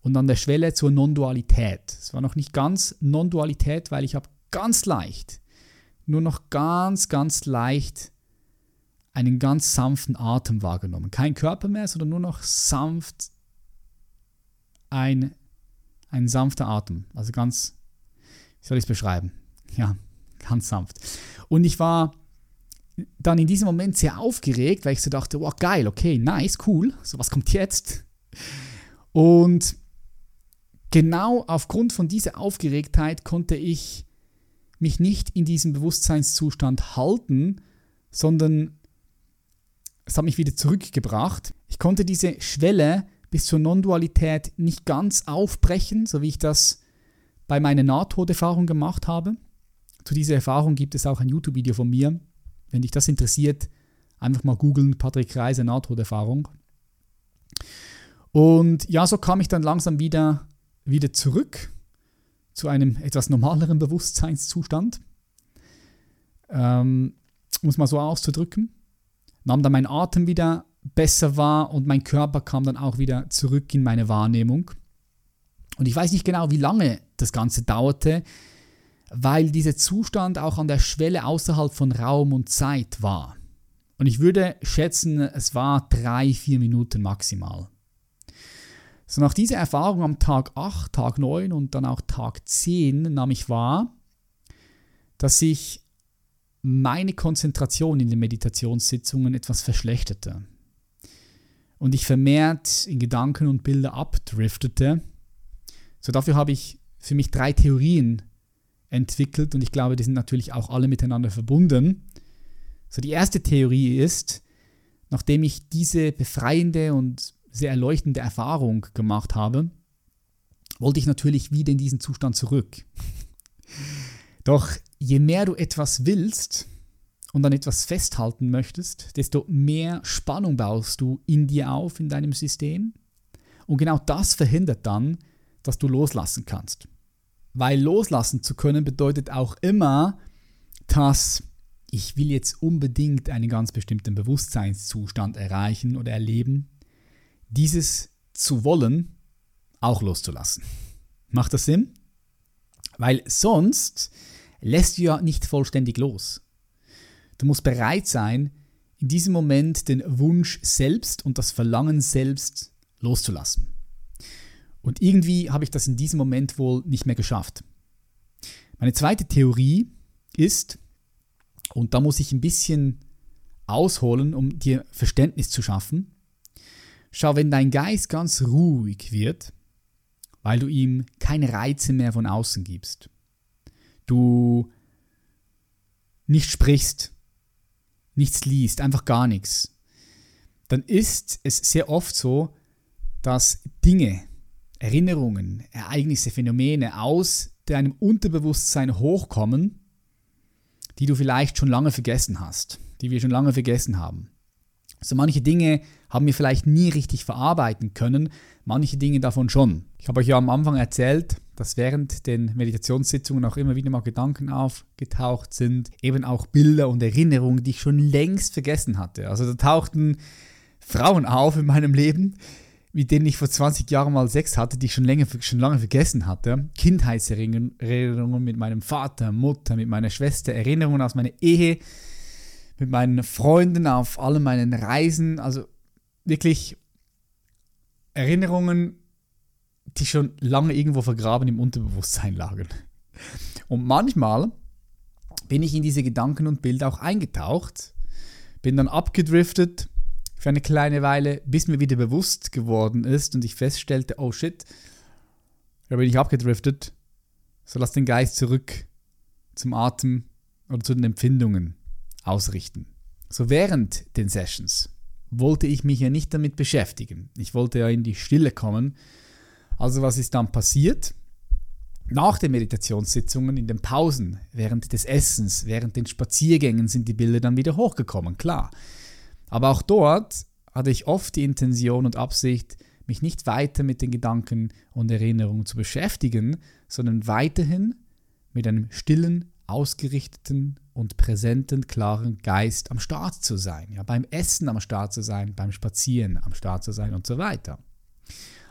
und an der Schwelle zur Non-Dualität. Es war noch nicht ganz Non-Dualität, weil ich habe ganz leicht nur noch ganz, ganz leicht einen ganz sanften Atem wahrgenommen. Kein Körper mehr, sondern nur noch sanft ein, ein sanfter Atem. Also ganz, wie soll ich es beschreiben? Ja, ganz sanft. Und ich war dann in diesem Moment sehr aufgeregt, weil ich so dachte, wow, geil, okay, nice, cool, so was kommt jetzt? Und genau aufgrund von dieser Aufgeregtheit konnte ich mich nicht in diesem Bewusstseinszustand halten, sondern es hat mich wieder zurückgebracht. Ich konnte diese Schwelle bis zur Non-Dualität nicht ganz aufbrechen, so wie ich das bei meiner Nahtoderfahrung gemacht habe. Zu dieser Erfahrung gibt es auch ein YouTube-Video von mir. Wenn dich das interessiert, einfach mal googeln, Patrick Reise Nahtoderfahrung. Und ja, so kam ich dann langsam wieder, wieder zurück zu einem etwas normaleren Bewusstseinszustand. Ähm, um es mal so auszudrücken. Nahm dann mein Atem wieder besser wahr und mein Körper kam dann auch wieder zurück in meine Wahrnehmung. Und ich weiß nicht genau, wie lange das Ganze dauerte, weil dieser Zustand auch an der Schwelle außerhalb von Raum und Zeit war. Und ich würde schätzen, es war drei, vier Minuten maximal. So nach dieser Erfahrung am Tag 8, Tag 9 und dann auch Tag 10 nahm ich wahr, dass sich meine Konzentration in den Meditationssitzungen etwas verschlechterte und ich vermehrt in Gedanken und Bilder abdriftete. So dafür habe ich für mich drei Theorien entwickelt und ich glaube, die sind natürlich auch alle miteinander verbunden. So die erste Theorie ist, nachdem ich diese befreiende und sehr erleuchtende Erfahrung gemacht habe, wollte ich natürlich wieder in diesen Zustand zurück. Doch je mehr du etwas willst, und an etwas festhalten möchtest, desto mehr Spannung baust du in dir auf, in deinem System. Und genau das verhindert dann, dass du loslassen kannst. Weil loslassen zu können bedeutet auch immer, dass ich will jetzt unbedingt einen ganz bestimmten Bewusstseinszustand erreichen oder erleben. Dieses zu wollen, auch loszulassen. Macht das Sinn? Weil sonst lässt du ja nicht vollständig los. Du musst bereit sein, in diesem Moment den Wunsch selbst und das Verlangen selbst loszulassen. Und irgendwie habe ich das in diesem Moment wohl nicht mehr geschafft. Meine zweite Theorie ist, und da muss ich ein bisschen ausholen, um dir Verständnis zu schaffen. Schau, wenn dein Geist ganz ruhig wird, weil du ihm keine Reize mehr von außen gibst, du nicht sprichst, nichts liest, einfach gar nichts, dann ist es sehr oft so, dass Dinge, Erinnerungen, Ereignisse, Phänomene aus deinem Unterbewusstsein hochkommen, die du vielleicht schon lange vergessen hast, die wir schon lange vergessen haben. So manche Dinge haben wir vielleicht nie richtig verarbeiten können, manche Dinge davon schon. Ich habe euch ja am Anfang erzählt, dass während den Meditationssitzungen auch immer wieder mal Gedanken aufgetaucht sind, eben auch Bilder und Erinnerungen, die ich schon längst vergessen hatte. Also da tauchten Frauen auf in meinem Leben, mit denen ich vor 20 Jahren mal Sex hatte, die ich schon, länger, schon lange vergessen hatte. Kindheitserinnerungen mit meinem Vater, Mutter, mit meiner Schwester, Erinnerungen aus meiner Ehe, mit meinen Freunden auf allen meinen Reisen. Also wirklich Erinnerungen, die schon lange irgendwo vergraben im Unterbewusstsein lagen. Und manchmal bin ich in diese Gedanken und Bilder auch eingetaucht, bin dann abgedriftet für eine kleine Weile, bis mir wieder bewusst geworden ist und ich feststellte, oh shit, da bin ich abgedriftet, so lass den Geist zurück zum Atem oder zu den Empfindungen ausrichten. So während den Sessions wollte ich mich ja nicht damit beschäftigen. Ich wollte ja in die Stille kommen also was ist dann passiert? Nach den Meditationssitzungen, in den Pausen, während des Essens, während den Spaziergängen sind die Bilder dann wieder hochgekommen, klar. Aber auch dort hatte ich oft die Intention und Absicht, mich nicht weiter mit den Gedanken und Erinnerungen zu beschäftigen, sondern weiterhin mit einem stillen, ausgerichteten und präsenten, klaren Geist am Start zu sein. Ja, beim Essen am Start zu sein, beim Spazieren am Start zu sein und so weiter.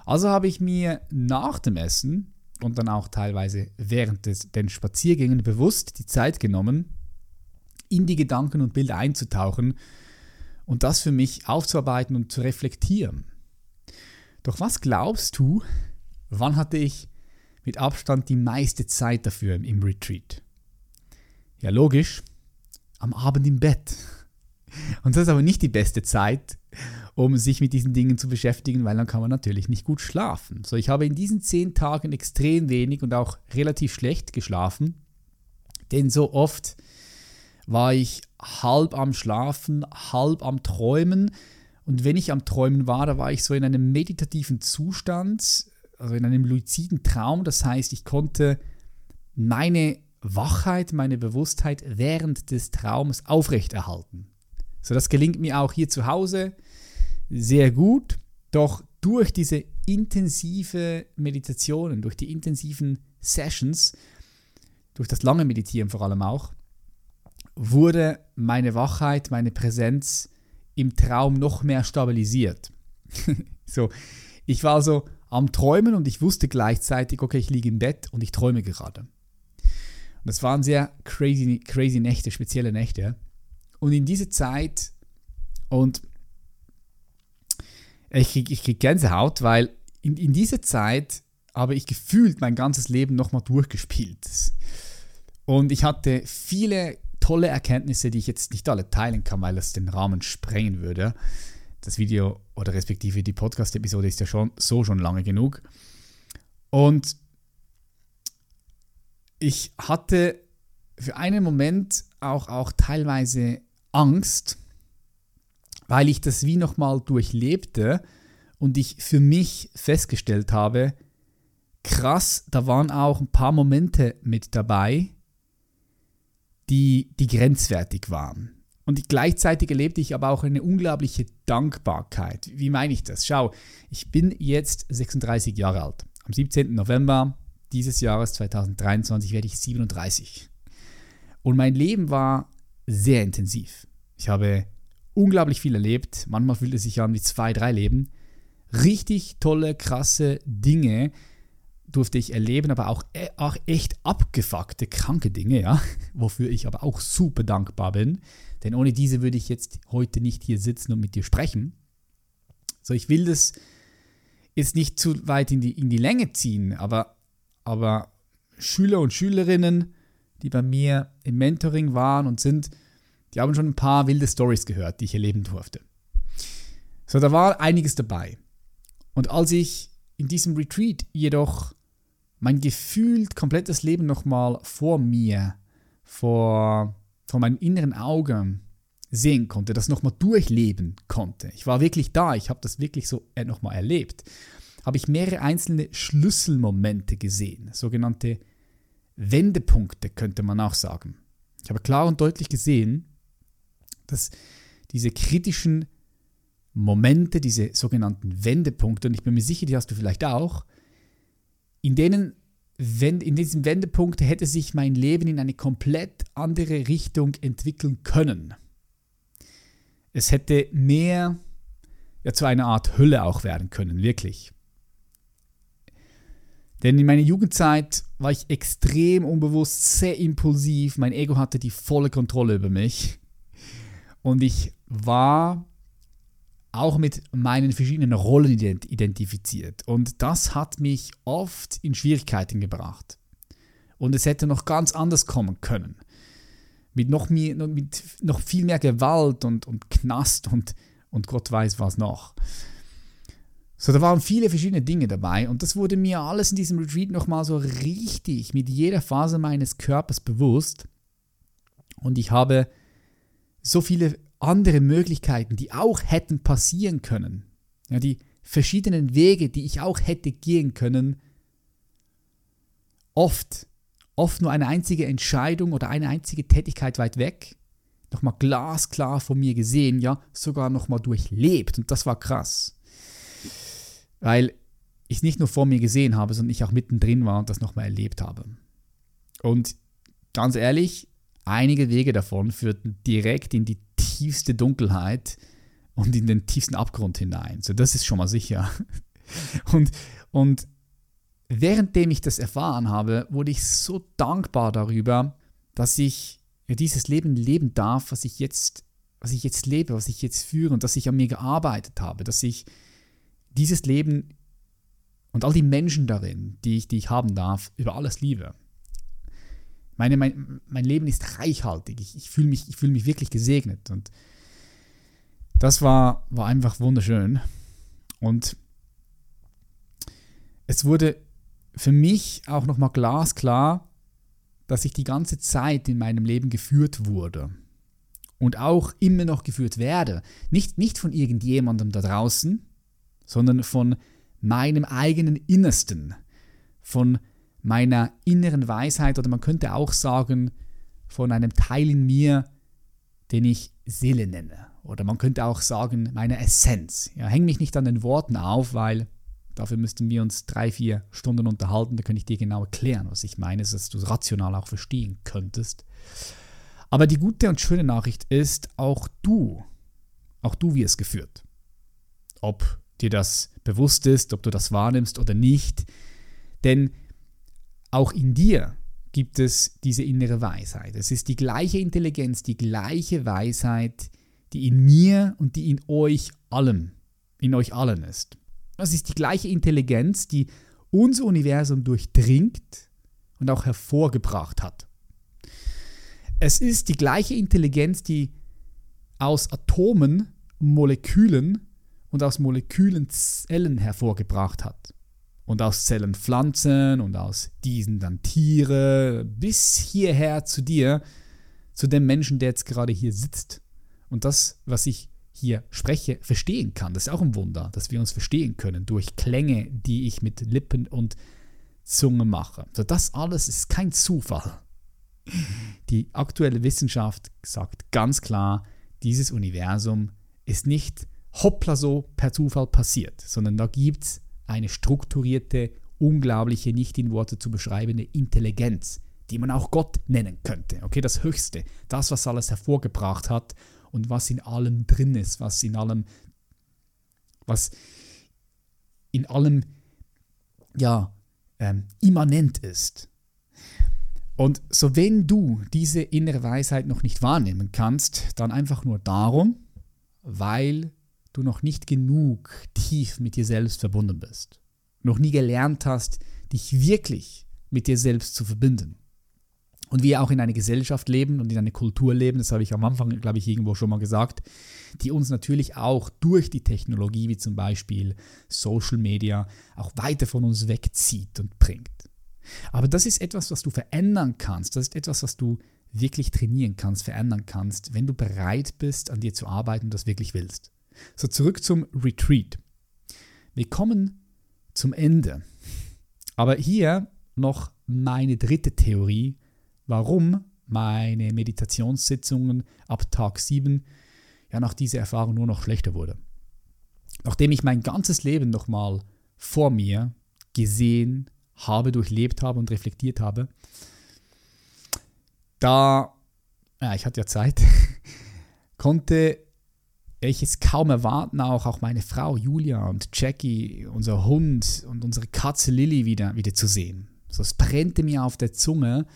Also habe ich mir nach dem Essen und dann auch teilweise während des, den Spaziergängen bewusst die Zeit genommen, in die Gedanken und Bilder einzutauchen und das für mich aufzuarbeiten und zu reflektieren. Doch was glaubst du, wann hatte ich mit Abstand die meiste Zeit dafür im Retreat? Ja, logisch, am Abend im Bett. Und das ist aber nicht die beste Zeit, um sich mit diesen Dingen zu beschäftigen, weil dann kann man natürlich nicht gut schlafen. So, ich habe in diesen zehn Tagen extrem wenig und auch relativ schlecht geschlafen, denn so oft war ich halb am Schlafen, halb am Träumen. Und wenn ich am Träumen war, da war ich so in einem meditativen Zustand, also in einem luziden Traum. Das heißt, ich konnte meine Wachheit, meine Bewusstheit während des Traums aufrechterhalten. So, das gelingt mir auch hier zu Hause sehr gut. Doch durch diese intensive Meditationen, durch die intensiven Sessions, durch das lange Meditieren vor allem auch, wurde meine Wachheit, meine Präsenz im Traum noch mehr stabilisiert. so, ich war so am Träumen und ich wusste gleichzeitig, okay, ich liege im Bett und ich träume gerade. Und das waren sehr crazy, crazy Nächte, spezielle Nächte. Und in diese Zeit, und ich kriege krieg Gänsehaut, weil in, in dieser Zeit habe ich gefühlt mein ganzes Leben nochmal durchgespielt. Und ich hatte viele tolle Erkenntnisse, die ich jetzt nicht alle teilen kann, weil es den Rahmen sprengen würde. Das Video oder respektive die Podcast-Episode ist ja schon so schon lange genug. Und ich hatte für einen Moment auch, auch teilweise Angst, weil ich das wie nochmal durchlebte und ich für mich festgestellt habe, krass, da waren auch ein paar Momente mit dabei, die, die grenzwertig waren. Und gleichzeitig erlebte ich aber auch eine unglaubliche Dankbarkeit. Wie meine ich das? Schau, ich bin jetzt 36 Jahre alt. Am 17. November dieses Jahres 2023 werde ich 37. Und mein Leben war sehr intensiv. Ich habe unglaublich viel erlebt. Manchmal fühlt es sich an wie zwei, drei Leben. Richtig tolle, krasse Dinge durfte ich erleben, aber auch, e, auch echt abgefuckte, kranke Dinge, ja, wofür ich aber auch super dankbar bin. Denn ohne diese würde ich jetzt heute nicht hier sitzen und mit dir sprechen. So, ich will das jetzt nicht zu weit in die, in die Länge ziehen, aber, aber Schüler und Schülerinnen, die bei mir im Mentoring waren und sind, die haben schon ein paar wilde Stories gehört, die ich erleben durfte. So, da war einiges dabei. Und als ich in diesem Retreat jedoch mein gefühlt komplettes Leben nochmal vor mir, vor, vor meinem inneren Auge sehen konnte, das nochmal durchleben konnte. Ich war wirklich da, ich habe das wirklich so nochmal erlebt. Habe ich mehrere einzelne Schlüsselmomente gesehen, sogenannte Wendepunkte könnte man auch sagen. Ich habe klar und deutlich gesehen, dass diese kritischen Momente, diese sogenannten Wendepunkte, und ich bin mir sicher, die hast du vielleicht auch, in denen, in diesem Wendepunkt hätte sich mein Leben in eine komplett andere Richtung entwickeln können. Es hätte mehr ja, zu einer Art Hölle auch werden können, wirklich. Denn in meiner Jugendzeit war ich extrem unbewusst, sehr impulsiv, mein Ego hatte die volle Kontrolle über mich. Und ich war auch mit meinen verschiedenen Rollen identifiziert. Und das hat mich oft in Schwierigkeiten gebracht. Und es hätte noch ganz anders kommen können. Mit noch, mehr, mit noch viel mehr Gewalt und, und Knast und, und Gott weiß was noch. So, da waren viele verschiedene Dinge dabei und das wurde mir alles in diesem Retreat nochmal so richtig mit jeder Phase meines Körpers bewusst. Und ich habe so viele andere Möglichkeiten, die auch hätten passieren können. Ja, die verschiedenen Wege, die ich auch hätte gehen können, oft, oft nur eine einzige Entscheidung oder eine einzige Tätigkeit weit weg, nochmal glasklar von mir gesehen, ja, sogar nochmal durchlebt. Und das war krass. Weil ich nicht nur vor mir gesehen habe, sondern ich auch mittendrin war und das nochmal erlebt habe. Und ganz ehrlich, einige Wege davon führten direkt in die tiefste Dunkelheit und in den tiefsten Abgrund hinein. So, das ist schon mal sicher. Und, und währenddem ich das erfahren habe, wurde ich so dankbar darüber, dass ich dieses Leben leben darf, was ich jetzt, was ich jetzt lebe, was ich jetzt führe und dass ich an mir gearbeitet habe, dass ich dieses Leben und all die Menschen darin, die ich, die ich haben darf, über alles liebe. Meine, mein, mein Leben ist reichhaltig. Ich, ich fühle mich, fühl mich wirklich gesegnet. Und das war, war einfach wunderschön. Und es wurde für mich auch nochmal glasklar, dass ich die ganze Zeit in meinem Leben geführt wurde und auch immer noch geführt werde. Nicht, nicht von irgendjemandem da draußen, sondern von meinem eigenen Innersten, von meiner inneren Weisheit oder man könnte auch sagen, von einem Teil in mir, den ich Seele nenne. Oder man könnte auch sagen, meine Essenz. Ja, häng mich nicht an den Worten auf, weil dafür müssten wir uns drei, vier Stunden unterhalten. Da könnte ich dir genau erklären, was ich meine, dass du es rational auch verstehen könntest. Aber die gute und schöne Nachricht ist, auch du, auch du wirst geführt. Ob dir das bewusst ist, ob du das wahrnimmst oder nicht. Denn auch in dir gibt es diese innere Weisheit. Es ist die gleiche Intelligenz, die gleiche Weisheit, die in mir und die in euch allem, in euch allen ist. Es ist die gleiche Intelligenz, die unser Universum durchdringt und auch hervorgebracht hat. Es ist die gleiche Intelligenz, die aus Atomen, Molekülen und aus Molekülen Zellen hervorgebracht hat. Und aus Zellen Pflanzen und aus diesen dann Tiere, bis hierher zu dir, zu dem Menschen, der jetzt gerade hier sitzt. Und das, was ich hier spreche, verstehen kann. Das ist auch ein Wunder, dass wir uns verstehen können durch Klänge, die ich mit Lippen und Zunge mache. So, das alles ist kein Zufall. Die aktuelle Wissenschaft sagt ganz klar, dieses Universum ist nicht hoppla so per Zufall passiert, sondern da gibt es eine strukturierte, unglaubliche, nicht in Worte zu beschreibende Intelligenz, die man auch Gott nennen könnte. Okay, das Höchste, das, was alles hervorgebracht hat und was in allem drin ist, was in allem, was in allem, ja, ähm, immanent ist. Und so, wenn du diese innere Weisheit noch nicht wahrnehmen kannst, dann einfach nur darum, weil du noch nicht genug tief mit dir selbst verbunden bist. Noch nie gelernt hast, dich wirklich mit dir selbst zu verbinden. Und wir auch in einer Gesellschaft leben und in einer Kultur leben, das habe ich am Anfang, glaube ich, irgendwo schon mal gesagt, die uns natürlich auch durch die Technologie, wie zum Beispiel Social Media, auch weiter von uns wegzieht und bringt. Aber das ist etwas, was du verändern kannst. Das ist etwas, was du wirklich trainieren kannst, verändern kannst, wenn du bereit bist, an dir zu arbeiten und das wirklich willst. So, zurück zum Retreat. Wir kommen zum Ende. Aber hier noch meine dritte Theorie, warum meine Meditationssitzungen ab Tag 7 ja nach dieser Erfahrung nur noch schlechter wurde. Nachdem ich mein ganzes Leben nochmal vor mir gesehen habe, durchlebt habe und reflektiert habe, da, ja, ich hatte ja Zeit, konnte ich es kaum erwarten, auch, auch meine Frau Julia und Jackie, unser Hund und unsere Katze Lilly wieder, wieder zu sehen. So, es brennte mir auf der Zunge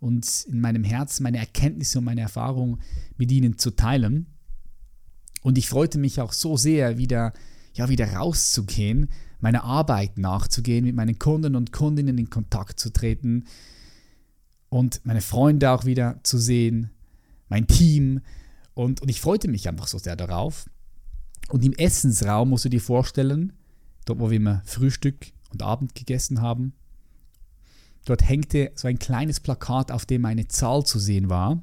und in meinem Herzen meine Erkenntnisse und meine Erfahrungen mit ihnen zu teilen. Und ich freute mich auch so sehr, wieder, ja, wieder rauszugehen, meiner Arbeit nachzugehen, mit meinen Kunden und Kundinnen in Kontakt zu treten und meine Freunde auch wieder zu sehen, mein Team, und, und ich freute mich einfach so sehr darauf. Und im Essensraum musst du dir vorstellen, dort wo wir immer Frühstück und Abend gegessen haben, dort hängte so ein kleines Plakat, auf dem eine Zahl zu sehen war.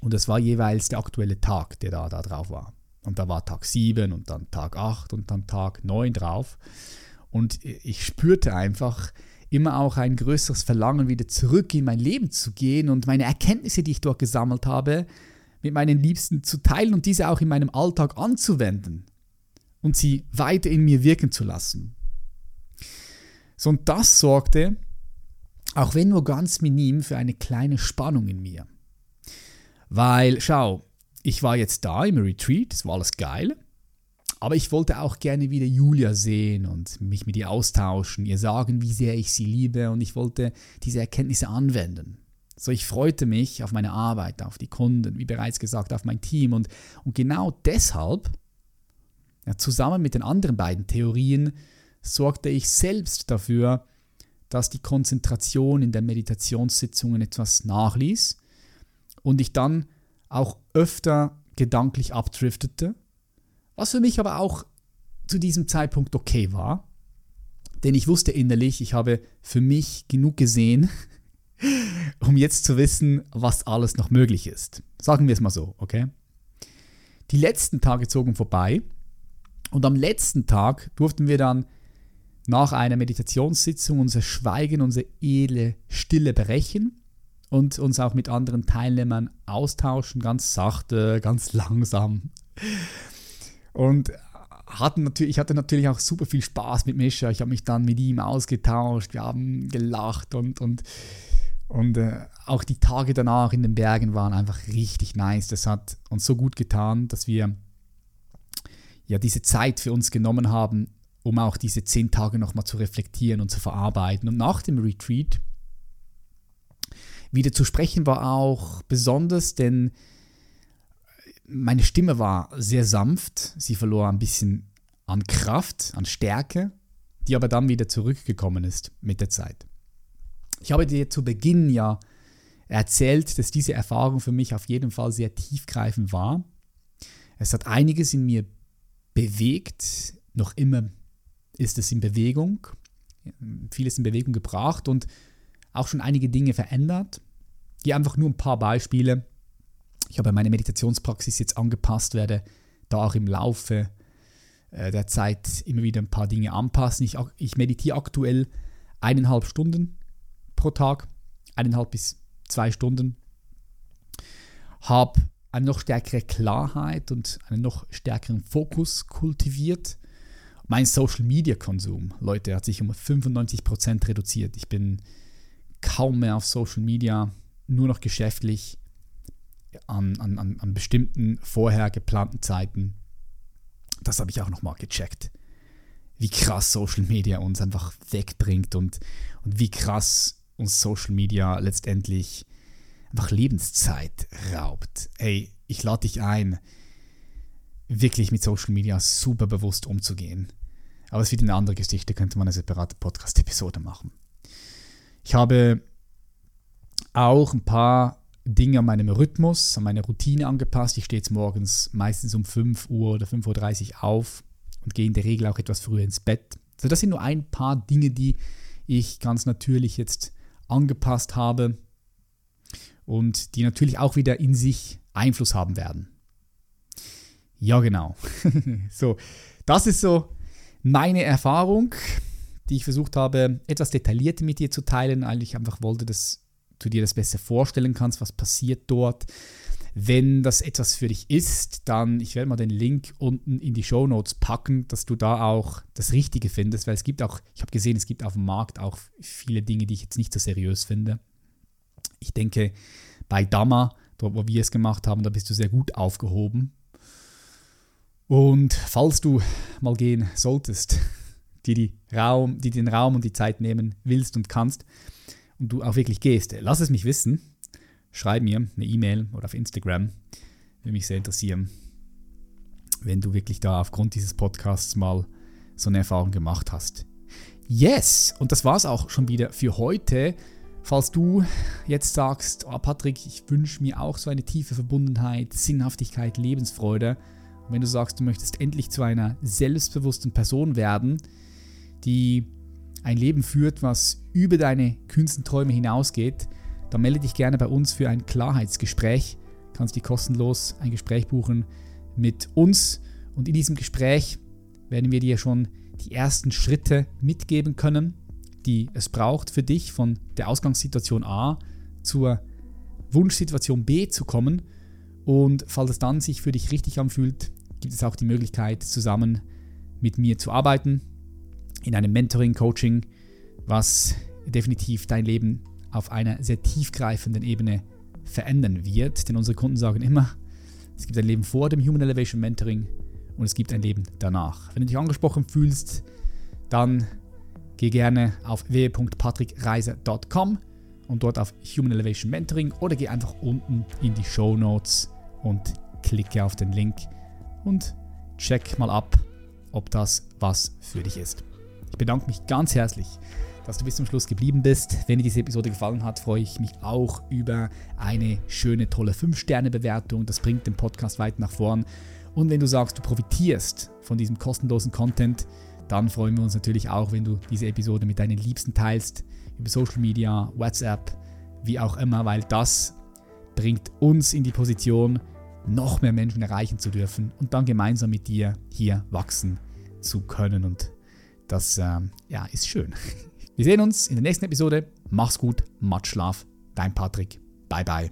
Und das war jeweils der aktuelle Tag, der da, da drauf war. Und da war Tag 7 und dann Tag 8 und dann Tag 9 drauf. Und ich spürte einfach immer auch ein größeres Verlangen, wieder zurück in mein Leben zu gehen und meine Erkenntnisse, die ich dort gesammelt habe, mit meinen Liebsten zu teilen und diese auch in meinem Alltag anzuwenden und sie weiter in mir wirken zu lassen. So, und das sorgte, auch wenn nur ganz minim, für eine kleine Spannung in mir. Weil, schau, ich war jetzt da im Retreat, es war alles geil, aber ich wollte auch gerne wieder Julia sehen und mich mit ihr austauschen, ihr sagen, wie sehr ich sie liebe und ich wollte diese Erkenntnisse anwenden. So, ich freute mich auf meine Arbeit, auf die Kunden, wie bereits gesagt, auf mein Team. Und, und genau deshalb, ja, zusammen mit den anderen beiden Theorien, sorgte ich selbst dafür, dass die Konzentration in den Meditationssitzungen etwas nachließ und ich dann auch öfter gedanklich abdriftete, was für mich aber auch zu diesem Zeitpunkt okay war, denn ich wusste innerlich, ich habe für mich genug gesehen, um jetzt zu wissen, was alles noch möglich ist. Sagen wir es mal so, okay? Die letzten Tage zogen vorbei und am letzten Tag durften wir dann nach einer Meditationssitzung unser Schweigen, unsere edle Stille brechen und uns auch mit anderen Teilnehmern austauschen, ganz sachte, ganz langsam. Und hatten natürlich, ich hatte natürlich auch super viel Spaß mit Mischa. Ich habe mich dann mit ihm ausgetauscht, wir haben gelacht und, und, und äh, auch die Tage danach in den Bergen waren einfach richtig nice. Das hat uns so gut getan, dass wir ja diese Zeit für uns genommen haben, um auch diese zehn Tage nochmal zu reflektieren und zu verarbeiten. Und nach dem Retreat wieder zu sprechen war auch besonders, denn meine Stimme war sehr sanft. Sie verlor ein bisschen an Kraft, an Stärke, die aber dann wieder zurückgekommen ist mit der Zeit. Ich habe dir zu Beginn ja erzählt, dass diese Erfahrung für mich auf jeden Fall sehr tiefgreifend war. Es hat einiges in mir bewegt, noch immer ist es in Bewegung, vieles in Bewegung gebracht und auch schon einige Dinge verändert. Hier einfach nur ein paar Beispiele. Ich habe meine Meditationspraxis jetzt angepasst, werde da auch im Laufe äh, der Zeit immer wieder ein paar Dinge anpassen. Ich, ich meditiere aktuell eineinhalb Stunden pro Tag, eineinhalb bis zwei Stunden. Habe eine noch stärkere Klarheit und einen noch stärkeren Fokus kultiviert. Mein Social Media Konsum, Leute, hat sich um 95% reduziert. Ich bin kaum mehr auf Social Media, nur noch geschäftlich an, an, an bestimmten vorher geplanten Zeiten. Das habe ich auch nochmal gecheckt. Wie krass Social Media uns einfach wegbringt und, und wie krass uns Social Media letztendlich einfach Lebenszeit raubt. Ey, ich lade dich ein, wirklich mit Social Media super bewusst umzugehen. Aber es wieder eine andere Geschichte, könnte man eine separate Podcast-Episode machen. Ich habe auch ein paar Dinge an meinem Rhythmus, an meine Routine angepasst. Ich stehe jetzt morgens meistens um 5 Uhr oder 5.30 Uhr auf und gehe in der Regel auch etwas früher ins Bett. Also das sind nur ein paar Dinge, die ich ganz natürlich jetzt angepasst habe und die natürlich auch wieder in sich Einfluss haben werden. Ja, genau. so, das ist so meine Erfahrung, die ich versucht habe, etwas detaillierter mit dir zu teilen, weil ich einfach wollte, dass du dir das besser vorstellen kannst, was passiert dort. Wenn das etwas für dich ist, dann, ich werde mal den Link unten in die Show Notes packen, dass du da auch das Richtige findest, weil es gibt auch, ich habe gesehen, es gibt auf dem Markt auch viele Dinge, die ich jetzt nicht so seriös finde. Ich denke, bei Dama, dort wo wir es gemacht haben, da bist du sehr gut aufgehoben. Und falls du mal gehen solltest, die, die, Raum, die den Raum und die Zeit nehmen willst und kannst, und du auch wirklich gehst, lass es mich wissen. Schreib mir eine E-Mail oder auf Instagram. Würde mich sehr interessieren, wenn du wirklich da aufgrund dieses Podcasts mal so eine Erfahrung gemacht hast. Yes! Und das war es auch schon wieder für heute. Falls du jetzt sagst, oh Patrick, ich wünsche mir auch so eine tiefe Verbundenheit, Sinnhaftigkeit, Lebensfreude. Und wenn du sagst, du möchtest endlich zu einer selbstbewussten Person werden, die ein Leben führt, was über deine kühnsten Träume hinausgeht, dann melde dich gerne bei uns für ein Klarheitsgespräch. Du kannst dir kostenlos ein Gespräch buchen mit uns und in diesem Gespräch werden wir dir schon die ersten Schritte mitgeben können, die es braucht für dich von der Ausgangssituation A zur Wunschsituation B zu kommen. Und falls es dann sich für dich richtig anfühlt, gibt es auch die Möglichkeit, zusammen mit mir zu arbeiten in einem Mentoring, Coaching, was definitiv dein Leben auf einer sehr tiefgreifenden Ebene verändern wird. Denn unsere Kunden sagen immer, es gibt ein Leben vor dem Human Elevation Mentoring und es gibt ein Leben danach. Wenn du dich angesprochen fühlst, dann geh gerne auf www.patrickreiser.com und dort auf Human Elevation Mentoring oder geh einfach unten in die Show Notes und klicke auf den Link und check mal ab, ob das was für dich ist. Ich bedanke mich ganz herzlich, dass du bis zum Schluss geblieben bist. Wenn dir diese Episode gefallen hat, freue ich mich auch über eine schöne, tolle 5-Sterne-Bewertung. Das bringt den Podcast weit nach vorn. Und wenn du sagst, du profitierst von diesem kostenlosen Content, dann freuen wir uns natürlich auch, wenn du diese Episode mit deinen Liebsten teilst, über Social Media, WhatsApp, wie auch immer, weil das bringt uns in die Position, noch mehr Menschen erreichen zu dürfen und dann gemeinsam mit dir hier wachsen zu können. Und das ähm, ja, ist schön. Wir sehen uns in der nächsten Episode. Mach's gut, Matschlaf. Dein Patrick. Bye bye.